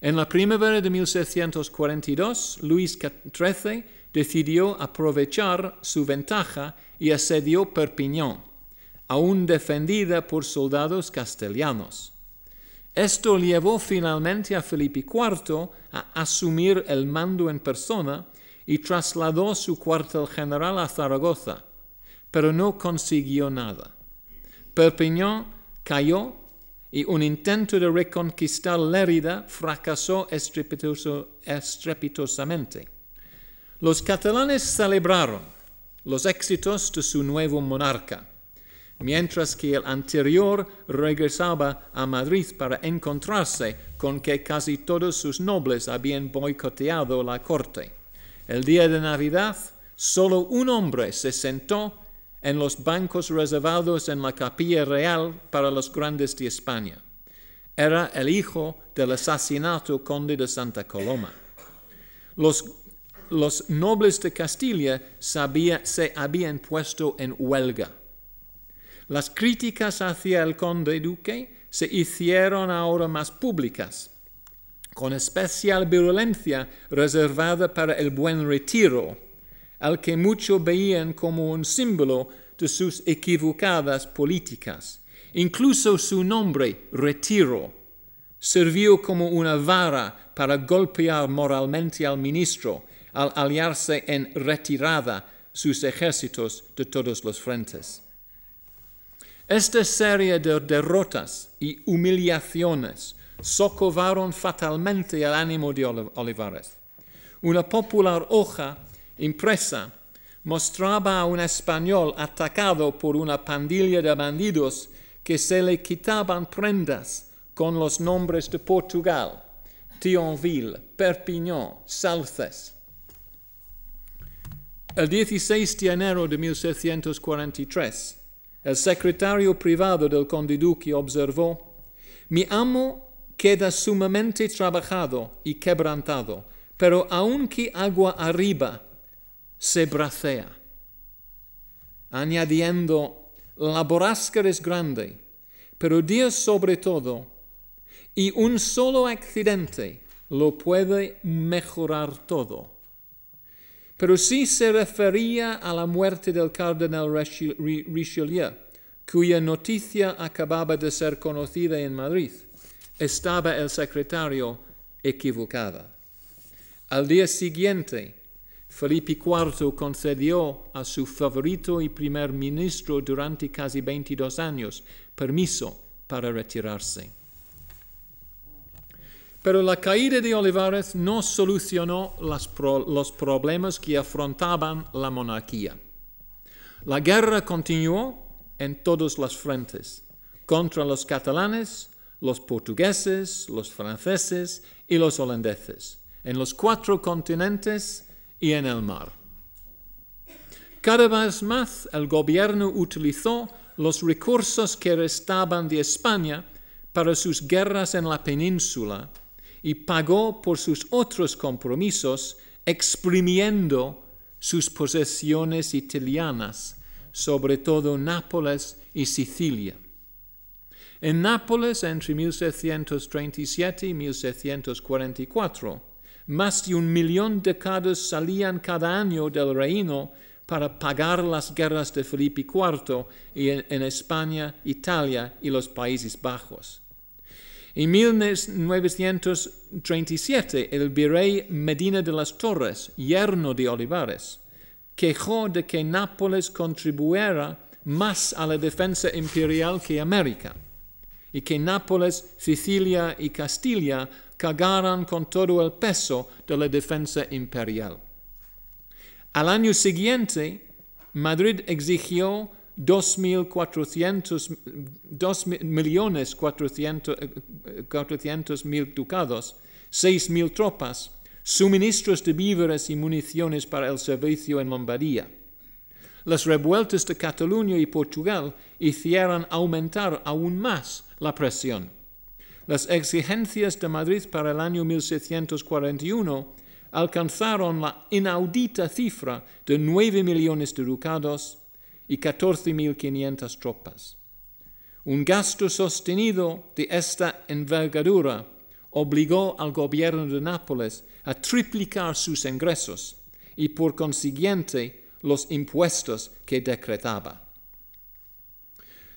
En la primavera de 1642, Luis XIII decidió aprovechar su ventaja y asedió Perpiñón, aún defendida por soldados castellanos. Esto llevó finalmente a Felipe IV a asumir el mando en persona y trasladó su cuartel general a Zaragoza, pero no consiguió nada. Perpiñán cayó y un intento de reconquistar Lérida fracasó estrepitosamente. Los catalanes celebraron los éxitos de su nuevo monarca, mientras que el anterior regresaba a Madrid para encontrarse con que casi todos sus nobles habían boicoteado la corte. El día de Navidad, solo un hombre se sentó en los bancos reservados en la capilla real para los grandes de España. Era el hijo del asesinato conde de Santa Coloma. Los, los nobles de Castilla se habían puesto en huelga. Las críticas hacia el conde duque se hicieron ahora más públicas, con especial virulencia reservada para el buen retiro, al que muchos veían como un símbolo de sus equivocadas políticas. Incluso su nombre, retiro, sirvió como una vara para golpear moralmente al ministro al aliarse en retirada sus ejércitos de todos los frentes. Esta serie de derrotas y humillaciones socavaron fatalmente el ánimo de Olivares. Una popular hoja impresa mostraba a un español atacado por una pandilla de bandidos que se le quitaban prendas con los nombres de Portugal, Thionville, Perpignan, Salces. El 16 de enero de 1643, el secretario privado del conde duque observó, mi amo queda sumamente trabajado y quebrantado, pero aunque agua arriba se bracea, añadiendo, la borrasca es grande, pero Dios sobre todo, y un solo accidente lo puede mejorar todo. Pero sí se refería a la muerte del cardenal Richelieu, cuya noticia acababa de ser conocida en Madrid. Estaba el secretario equivocada. Al día siguiente, Felipe IV concedió a su favorito y primer ministro durante casi 22 años permiso para retirarse. Pero la caída de Olivares no solucionó los problemas que afrontaban la monarquía. La guerra continuó en todos los frentes, contra los catalanes, los portugueses, los franceses y los holandeses, en los cuatro continentes y en el mar. Cada vez más el gobierno utilizó los recursos que restaban de España para sus guerras en la península y pagó por sus otros compromisos exprimiendo sus posesiones italianas, sobre todo Nápoles y Sicilia. En Nápoles, entre 1737 y 1744, más de un millón de cados salían cada año del reino para pagar las guerras de Felipe IV en España, Italia y los Países Bajos. En 1937, el virrey Medina de las Torres, yerno de Olivares, quejó de que Nápoles contribuyera más a la defensa imperial que América, y que Nápoles, Sicilia y Castilla cagaran con todo el peso de la defensa imperial. Al año siguiente, Madrid exigió 2.400.000 millones mil ducados, 6.000 tropas, suministros de víveres y municiones para el servicio en Lombardía. Las revueltas de Cataluña y Portugal hicieron aumentar aún más la presión. Las exigencias de Madrid para el año 1641 alcanzaron la inaudita cifra de 9 millones de ducados, y 14.500 tropas. Un gasto sostenido de esta envergadura obligó al gobierno de Nápoles a triplicar sus ingresos y por consiguiente los impuestos que decretaba.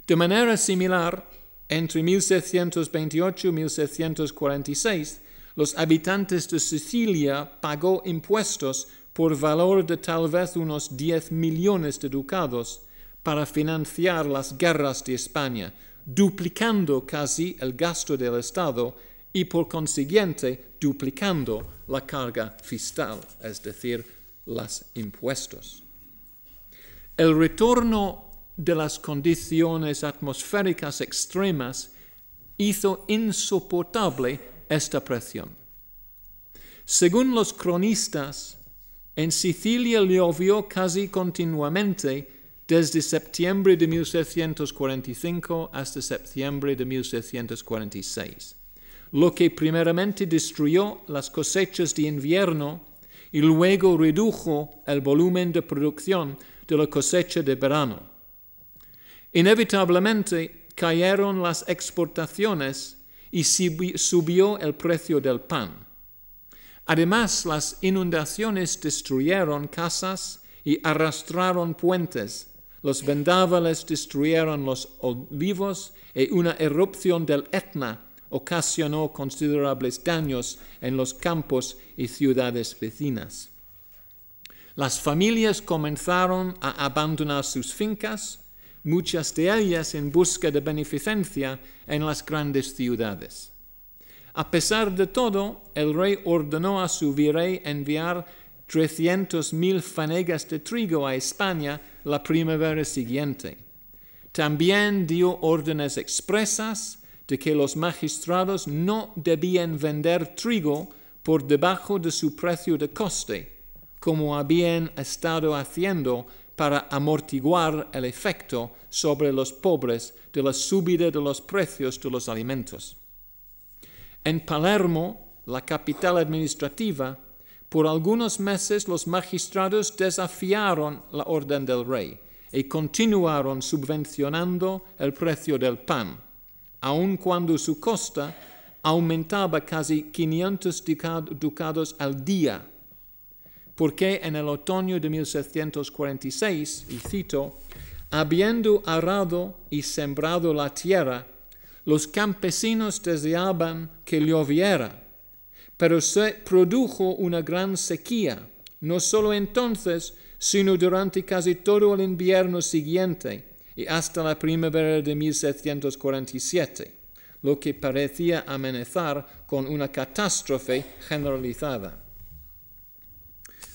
De manera similar, entre 1728 y 1746, los habitantes de Sicilia pagó impuestos por valor de tal vez unos 10 millones de ducados para financiar las guerras de España, duplicando casi el gasto del Estado y por consiguiente duplicando la carga fiscal, es decir, los impuestos. El retorno de las condiciones atmosféricas extremas hizo insoportable esta presión. Según los cronistas, en Sicilia llovió casi continuamente desde septiembre de 1745 hasta septiembre de 1746, lo que primeramente destruyó las cosechas de invierno y luego redujo el volumen de producción de la cosecha de verano. Inevitablemente cayeron las exportaciones y subió el precio del pan. Además, las inundaciones destruyeron casas y arrastraron puentes. Los vendavales destruyeron los olivos y una erupción del Etna ocasionó considerables daños en los campos y ciudades vecinas. Las familias comenzaron a abandonar sus fincas, muchas de ellas en busca de beneficencia en las grandes ciudades. A pesar de todo, el rey ordenó a su virrey enviar 300.000 fanegas de trigo a España la primavera siguiente. También dio órdenes expresas de que los magistrados no debían vender trigo por debajo de su precio de coste, como habían estado haciendo para amortiguar el efecto sobre los pobres de la subida de los precios de los alimentos. En Palermo, la capital administrativa, por algunos meses los magistrados desafiaron la orden del rey y continuaron subvencionando el precio del pan, aun cuando su costa aumentaba casi 500 ducados al día. Porque en el otoño de 1746, y cito, habiendo arado y sembrado la tierra, los campesinos deseaban que lloviera, pero se produjo una gran sequía, no solo entonces, sino durante casi todo el invierno siguiente y hasta la primavera de 1747, lo que parecía amenazar con una catástrofe generalizada.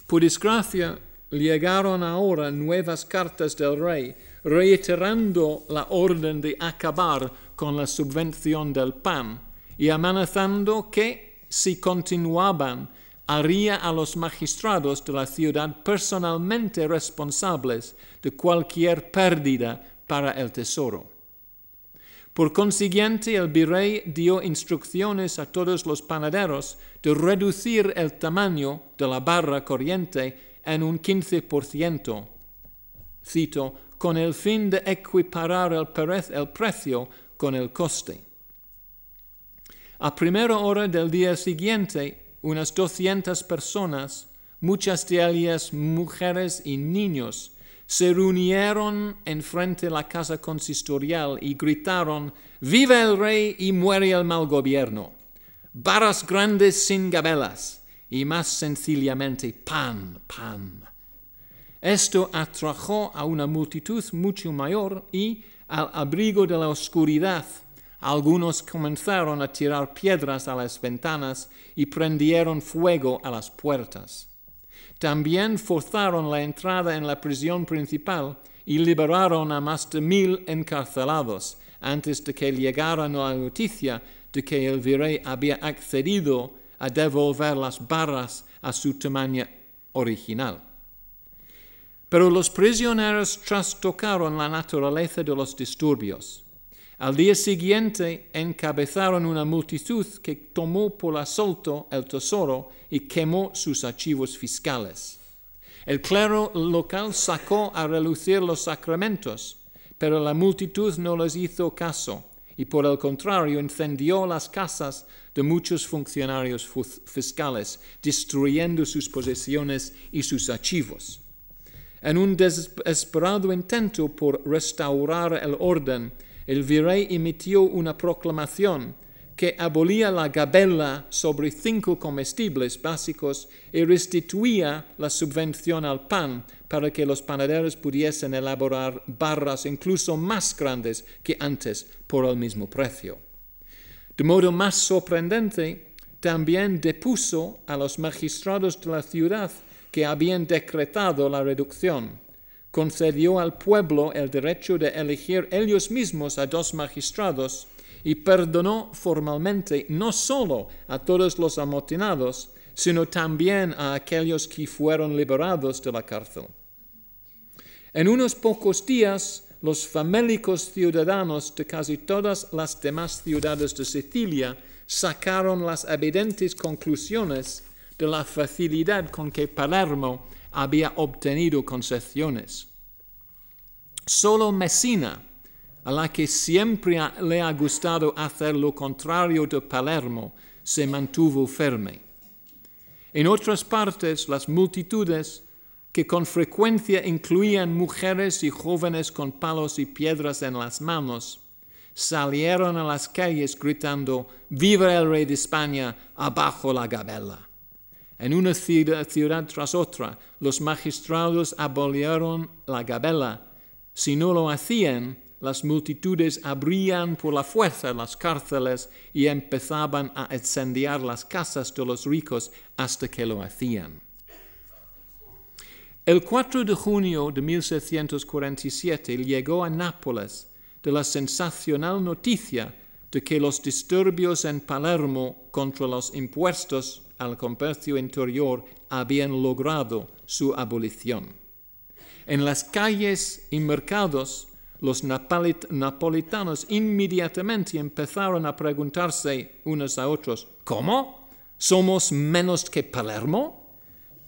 Por desgracia, llegaron ahora nuevas cartas del rey reiterando la orden de acabar con la subvención del pan y amenazando que, si continuaban, haría a los magistrados de la ciudad personalmente responsables de cualquier pérdida para el tesoro. Por consiguiente, el virrey dio instrucciones a todos los panaderos de reducir el tamaño de la barra corriente en un 15%, cito, con el fin de equiparar el, el precio con el coste. A primera hora del día siguiente, unas 200 personas, muchas de ellas mujeres y niños, se reunieron enfrente de la casa consistorial y gritaron, Viva el rey y muere el mal gobierno. Barras grandes sin gabelas y más sencillamente pan, pan. Esto atrajo a una multitud mucho mayor y, al abrigo de la oscuridad, algunos comenzaron a tirar piedras a las ventanas y prendieron fuego a las puertas. También forzaron la entrada en la prisión principal y liberaron a más de mil encarcelados antes de que llegara la noticia de que el virrey había accedido a devolver las barras a su tamaño original. Pero los prisioneros trastocaron la naturaleza de los disturbios. Al día siguiente encabezaron una multitud que tomó por asalto el tesoro y quemó sus archivos fiscales. El clero local sacó a relucir los sacramentos, pero la multitud no les hizo caso y por el contrario incendió las casas de muchos funcionarios fiscales, destruyendo sus posesiones y sus archivos. En un desesperado intento por restaurar el orden, el virrey emitió una proclamación que abolía la gabela sobre cinco comestibles básicos y restituía la subvención al pan para que los panaderos pudiesen elaborar barras incluso más grandes que antes por el mismo precio. De modo más sorprendente, también depuso a los magistrados de la ciudad que habían decretado la reducción. Concedió al pueblo el derecho de elegir ellos mismos a dos magistrados y perdonó formalmente no solo a todos los amotinados, sino también a aquellos que fueron liberados de la cárcel. En unos pocos días, los famélicos ciudadanos de casi todas las demás ciudades de Sicilia sacaron las evidentes conclusiones de la facilidad con que Palermo había obtenido concesiones. Solo Messina a la que siempre le ha gustado hacer lo contrario de Palermo, se mantuvo firme. En otras partes, las multitudes, que con frecuencia incluían mujeres y jóvenes con palos y piedras en las manos, salieron a las calles gritando, Viva el rey de España, abajo la gabela. En una ciudad, tras otra, los magistrados abolieron la gabela. Si no lo hacían, las multitudes abrían por la fuerza las cárceles y empezaban a incendiar las casas de los ricos hasta que lo hacían. El 4 de junio de 1647 llegó a Nápoles de la sensacional noticia de que los disturbios en Palermo contra los impuestos al comercio interior habían logrado su abolición. En las calles y mercados los napolitanos inmediatamente empezaron a preguntarse unos a otros, ¿cómo? ¿Somos menos que Palermo?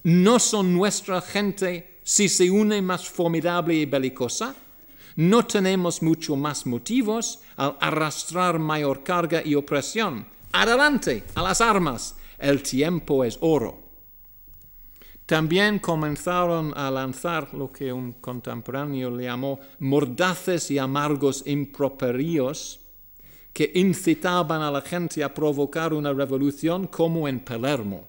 ¿No son nuestra gente si se une más formidable y belicosa? ¿No tenemos mucho más motivos al arrastrar mayor carga y opresión? Adelante, a las armas. El tiempo es oro. También comenzaron a lanzar lo que un contemporáneo le llamó mordaces y amargos improperios que incitaban a la gente a provocar una revolución como en Palermo.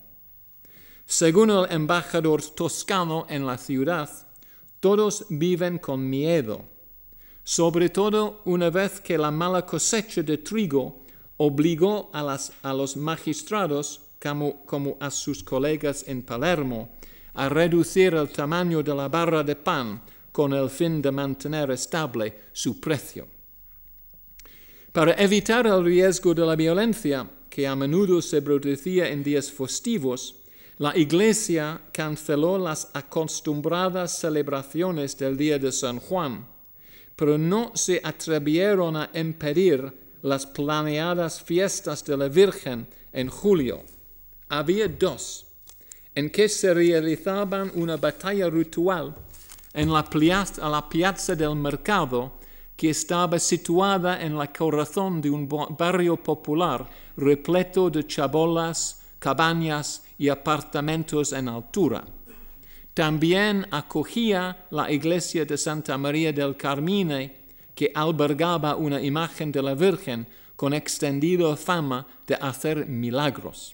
Según el embajador toscano en la ciudad, todos viven con miedo, sobre todo una vez que la mala cosecha de trigo obligó a, los magistrados, como a sus colegas en Palermo, a reducir el tamaño de la barra de pan con el fin de mantener estable su precio. Para evitar el riesgo de la violencia, que a menudo se producía en días festivos, la Iglesia canceló las acostumbradas celebraciones del Día de San Juan, pero no se atrevieron a impedir las planeadas fiestas de la Virgen en julio. Había dos en que se realizaban una batalla ritual en la, piazza, a la piazza del mercado que estaba situada en la corazón de un barrio popular repleto de chabolas, cabañas y apartamentos en altura. También acogía la iglesia de Santa María del Carmine, que albergaba una imagen de la Virgen con extendida fama de hacer milagros.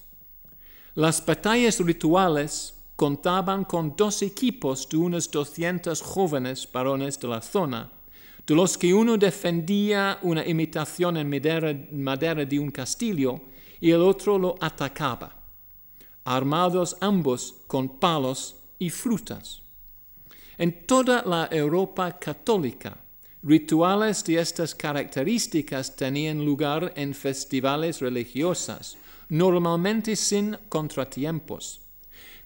Las batallas rituales contaban con dos equipos de unos 200 jóvenes varones de la zona, de los que uno defendía una imitación en madera, de un castillo y el otro lo atacaba, armados ambos con palos y frutas. En toda la Europa católica, rituales de estas características tenían lugar en festivales religiosas, normalmente sin contratiempos.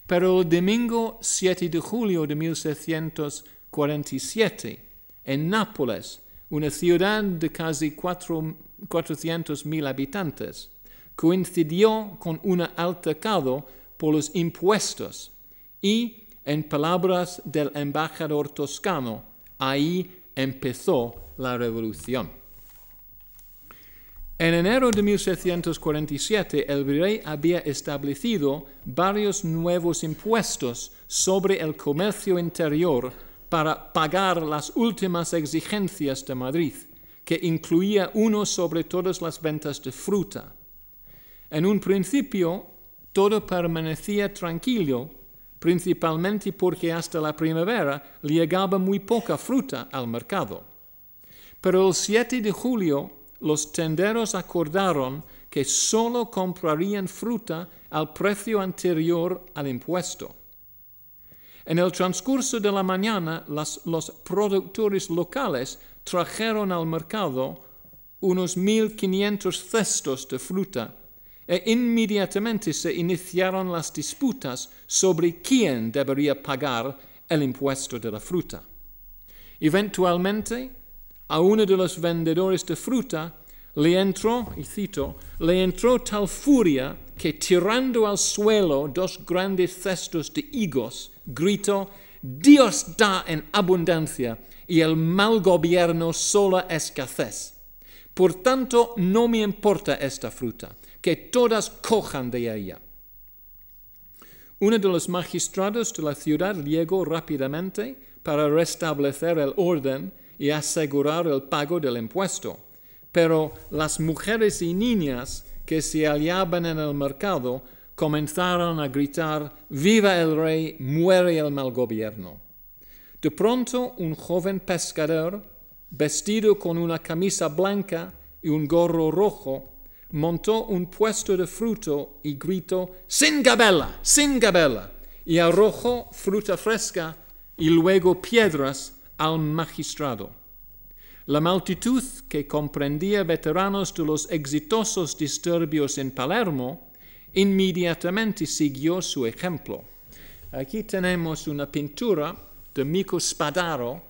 Pero el domingo 7 de julio de 1647, en Nápoles, una ciudad de casi 400.000 habitantes, coincidió con un altercado por los impuestos y, en palabras del embajador toscano, ahí empezó la revolución. En enero de 1647 el virrey había establecido varios nuevos impuestos sobre el comercio interior para pagar las últimas exigencias de Madrid, que incluía uno sobre todas las ventas de fruta. En un principio todo permanecía tranquilo, principalmente porque hasta la primavera llegaba muy poca fruta al mercado. Pero el 7 de julio los tenderos acordaron que solo comprarían fruta al precio anterior al impuesto. En el transcurso de la mañana, los productores locales trajeron al mercado unos 1.500 cestos de fruta e inmediatamente se iniciaron las disputas sobre quién debería pagar el impuesto de la fruta. Eventualmente, a uno de los vendedores de fruta le entró, y cito, le entró tal furia que tirando al suelo dos grandes cestos de higos, gritó, Dios da en abundancia y el mal gobierno sola escasez. Por tanto, no me importa esta fruta, que todas cojan de ella. Uno de los magistrados de la ciudad llegó rápidamente para restablecer el orden y asegurar el pago del impuesto pero las mujeres y niñas que se hallaban en el mercado comenzaron a gritar, Viva el rey, muere el mal gobierno. De pronto un joven pescador, vestido con una camisa blanca y un gorro rojo, montó un puesto de fruto y gritó, Sin gabela, sin gabela, y arrojó fruta fresca y luego piedras al magistrado. La multitud que comprendía veteranos de los exitosos disturbios en Palermo inmediatamente siguió su ejemplo. Aquí tenemos una pintura de Mico Spadaro,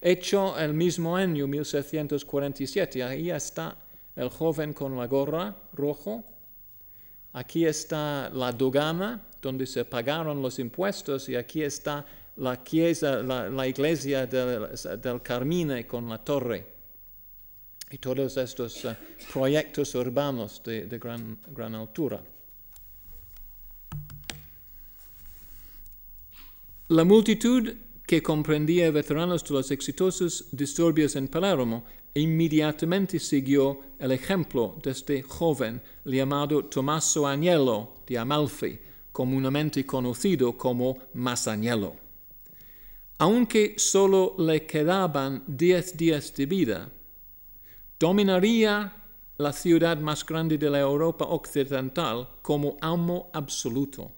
hecho el mismo año 1747. Ahí está el joven con la gorra rojo. Aquí está la dogana donde se pagaron los impuestos y aquí está la, iglesia del, Carmine con la torre y todos estos eh, proyectos urbanos de, gran altura. La multitud que comprendía veteranos de los exitosos disturbios en Palermo inmediatamente siguió el ejemplo de este joven llamado Tommaso Agnello de Amalfi, comúnmente conocido como Masaniello. Aunque solo le quedaban diez días de vida, dominaría la ciudad más grande de la Europa occidental como amo absoluto.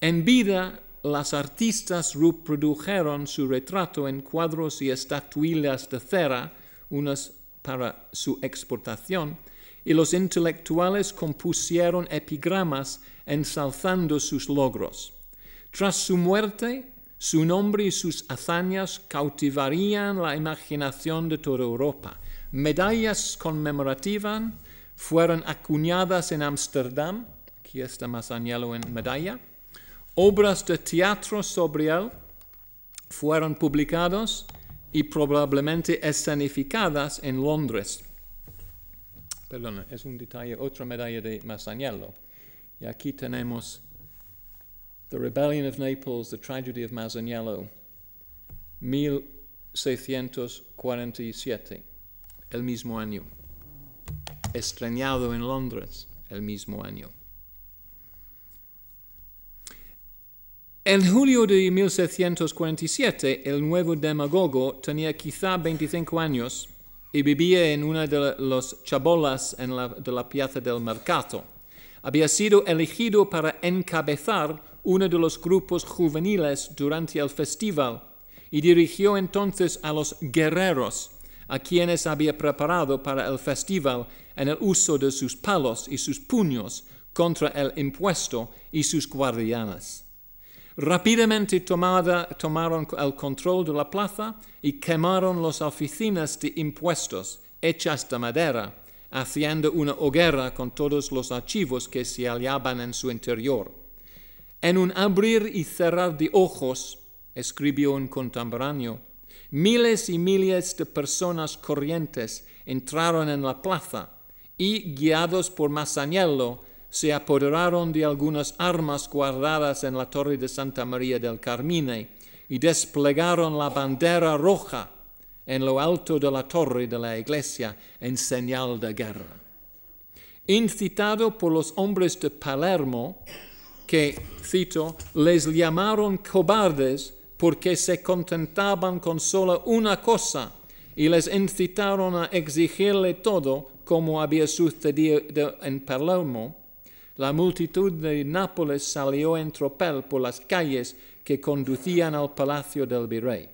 En vida, las artistas reprodujeron su retrato en cuadros y estatuillas de cera, unas para su exportación, y los intelectuales compusieron epigramas ensalzando sus logros. Tras su muerte, su nombre y sus hazañas cautivarían la imaginación de toda Europa. Medallas conmemorativas fueron acuñadas en Ámsterdam, aquí está Masaniello en medalla. Obras de teatro sobre él fueron publicadas y probablemente escenificadas en Londres. Perdón, es un detalle, otra medalla de Masaniello. Y aquí tenemos The Rebellion of Naples, The Tragedy of Masaniello, 1647, el mismo año. Estreñado en Londres, el mismo año. En julio de 1747, el nuevo demagogo tenía quizá 25 años y vivía en una de las chabolas de la piazza del mercado. Había sido elegido para encabezar uno de los grupos juveniles durante el festival y dirigió entonces a los guerreros a quienes había preparado para el festival en el uso de sus palos y sus puños contra el impuesto y sus guardianes. Rápidamente tomaron el control de la plaza y quemaron las oficinas de impuestos hechas de madera, haciendo una hoguera con todos los archivos que se hallaban en su interior. En un abrir y cerrar de ojos, escribió un contemporáneo, miles y miles de personas corrientes entraron en la plaza y, guiados por Masaniello, se apoderaron de algunas armas guardadas en la torre de Santa María del Carmine y desplegaron la bandera roja en lo alto de la torre de la iglesia en señal de guerra. Incitado por los hombres de Palermo, que, cito, les llamaron cobardes porque se contentaban con solo una cosa y les incitaron a exigirle todo como había sucedido en Palermo, la multitud de Nápoles salió en tropel por las calles que conducían al palacio del virrey.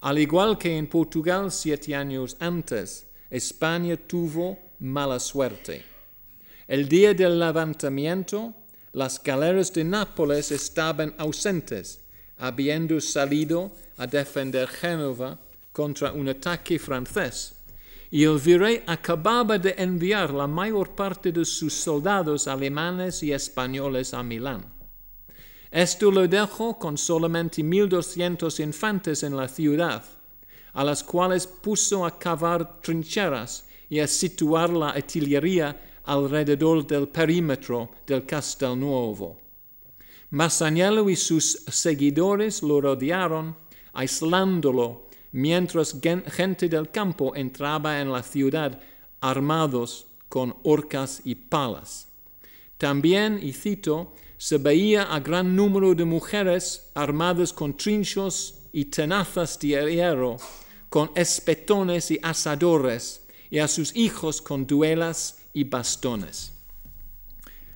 Al igual que en Portugal siete años antes, España tuvo mala suerte. El día del levantamiento, las galeras de Nápoles estaban ausentes, habiendo salido a defender Génova contra un ataque francés. Y el virrey acababa de enviar la mayor parte de sus soldados alemanes y españoles a Milán. Esto lo dejó con solamente 1.200 infantes en la ciudad, a las cuales puso a cavar trincheras y a situar la artillería alrededor del perímetro del Castelnuovo. Masaniello y sus seguidores lo rodearon, aislándolo, mientras gente del campo entraba en la ciudad armados con orcas y palas. También, y cito, se veía a gran número de mujeres armadas con trinchos y tenazas de hierro, con espetones y asadores, y a sus hijos con duelas y bastones.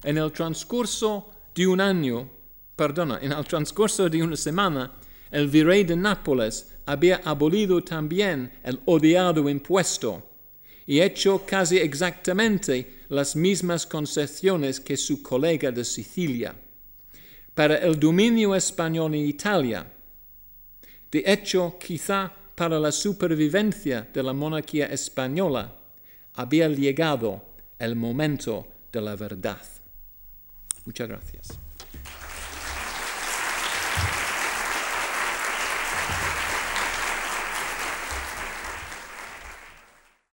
En el transcurso de un año, perdona, en el transcurso de una semana, el virrey de Nápoles había abolido también el odiado impuesto y hecho casi exactamente las mismas concesiones que su colega de Sicilia. Para el dominio español en Italia, de hecho quizá para la supervivencia de la monarquía española, había llegado el momento de la verdad. Muchas gracias.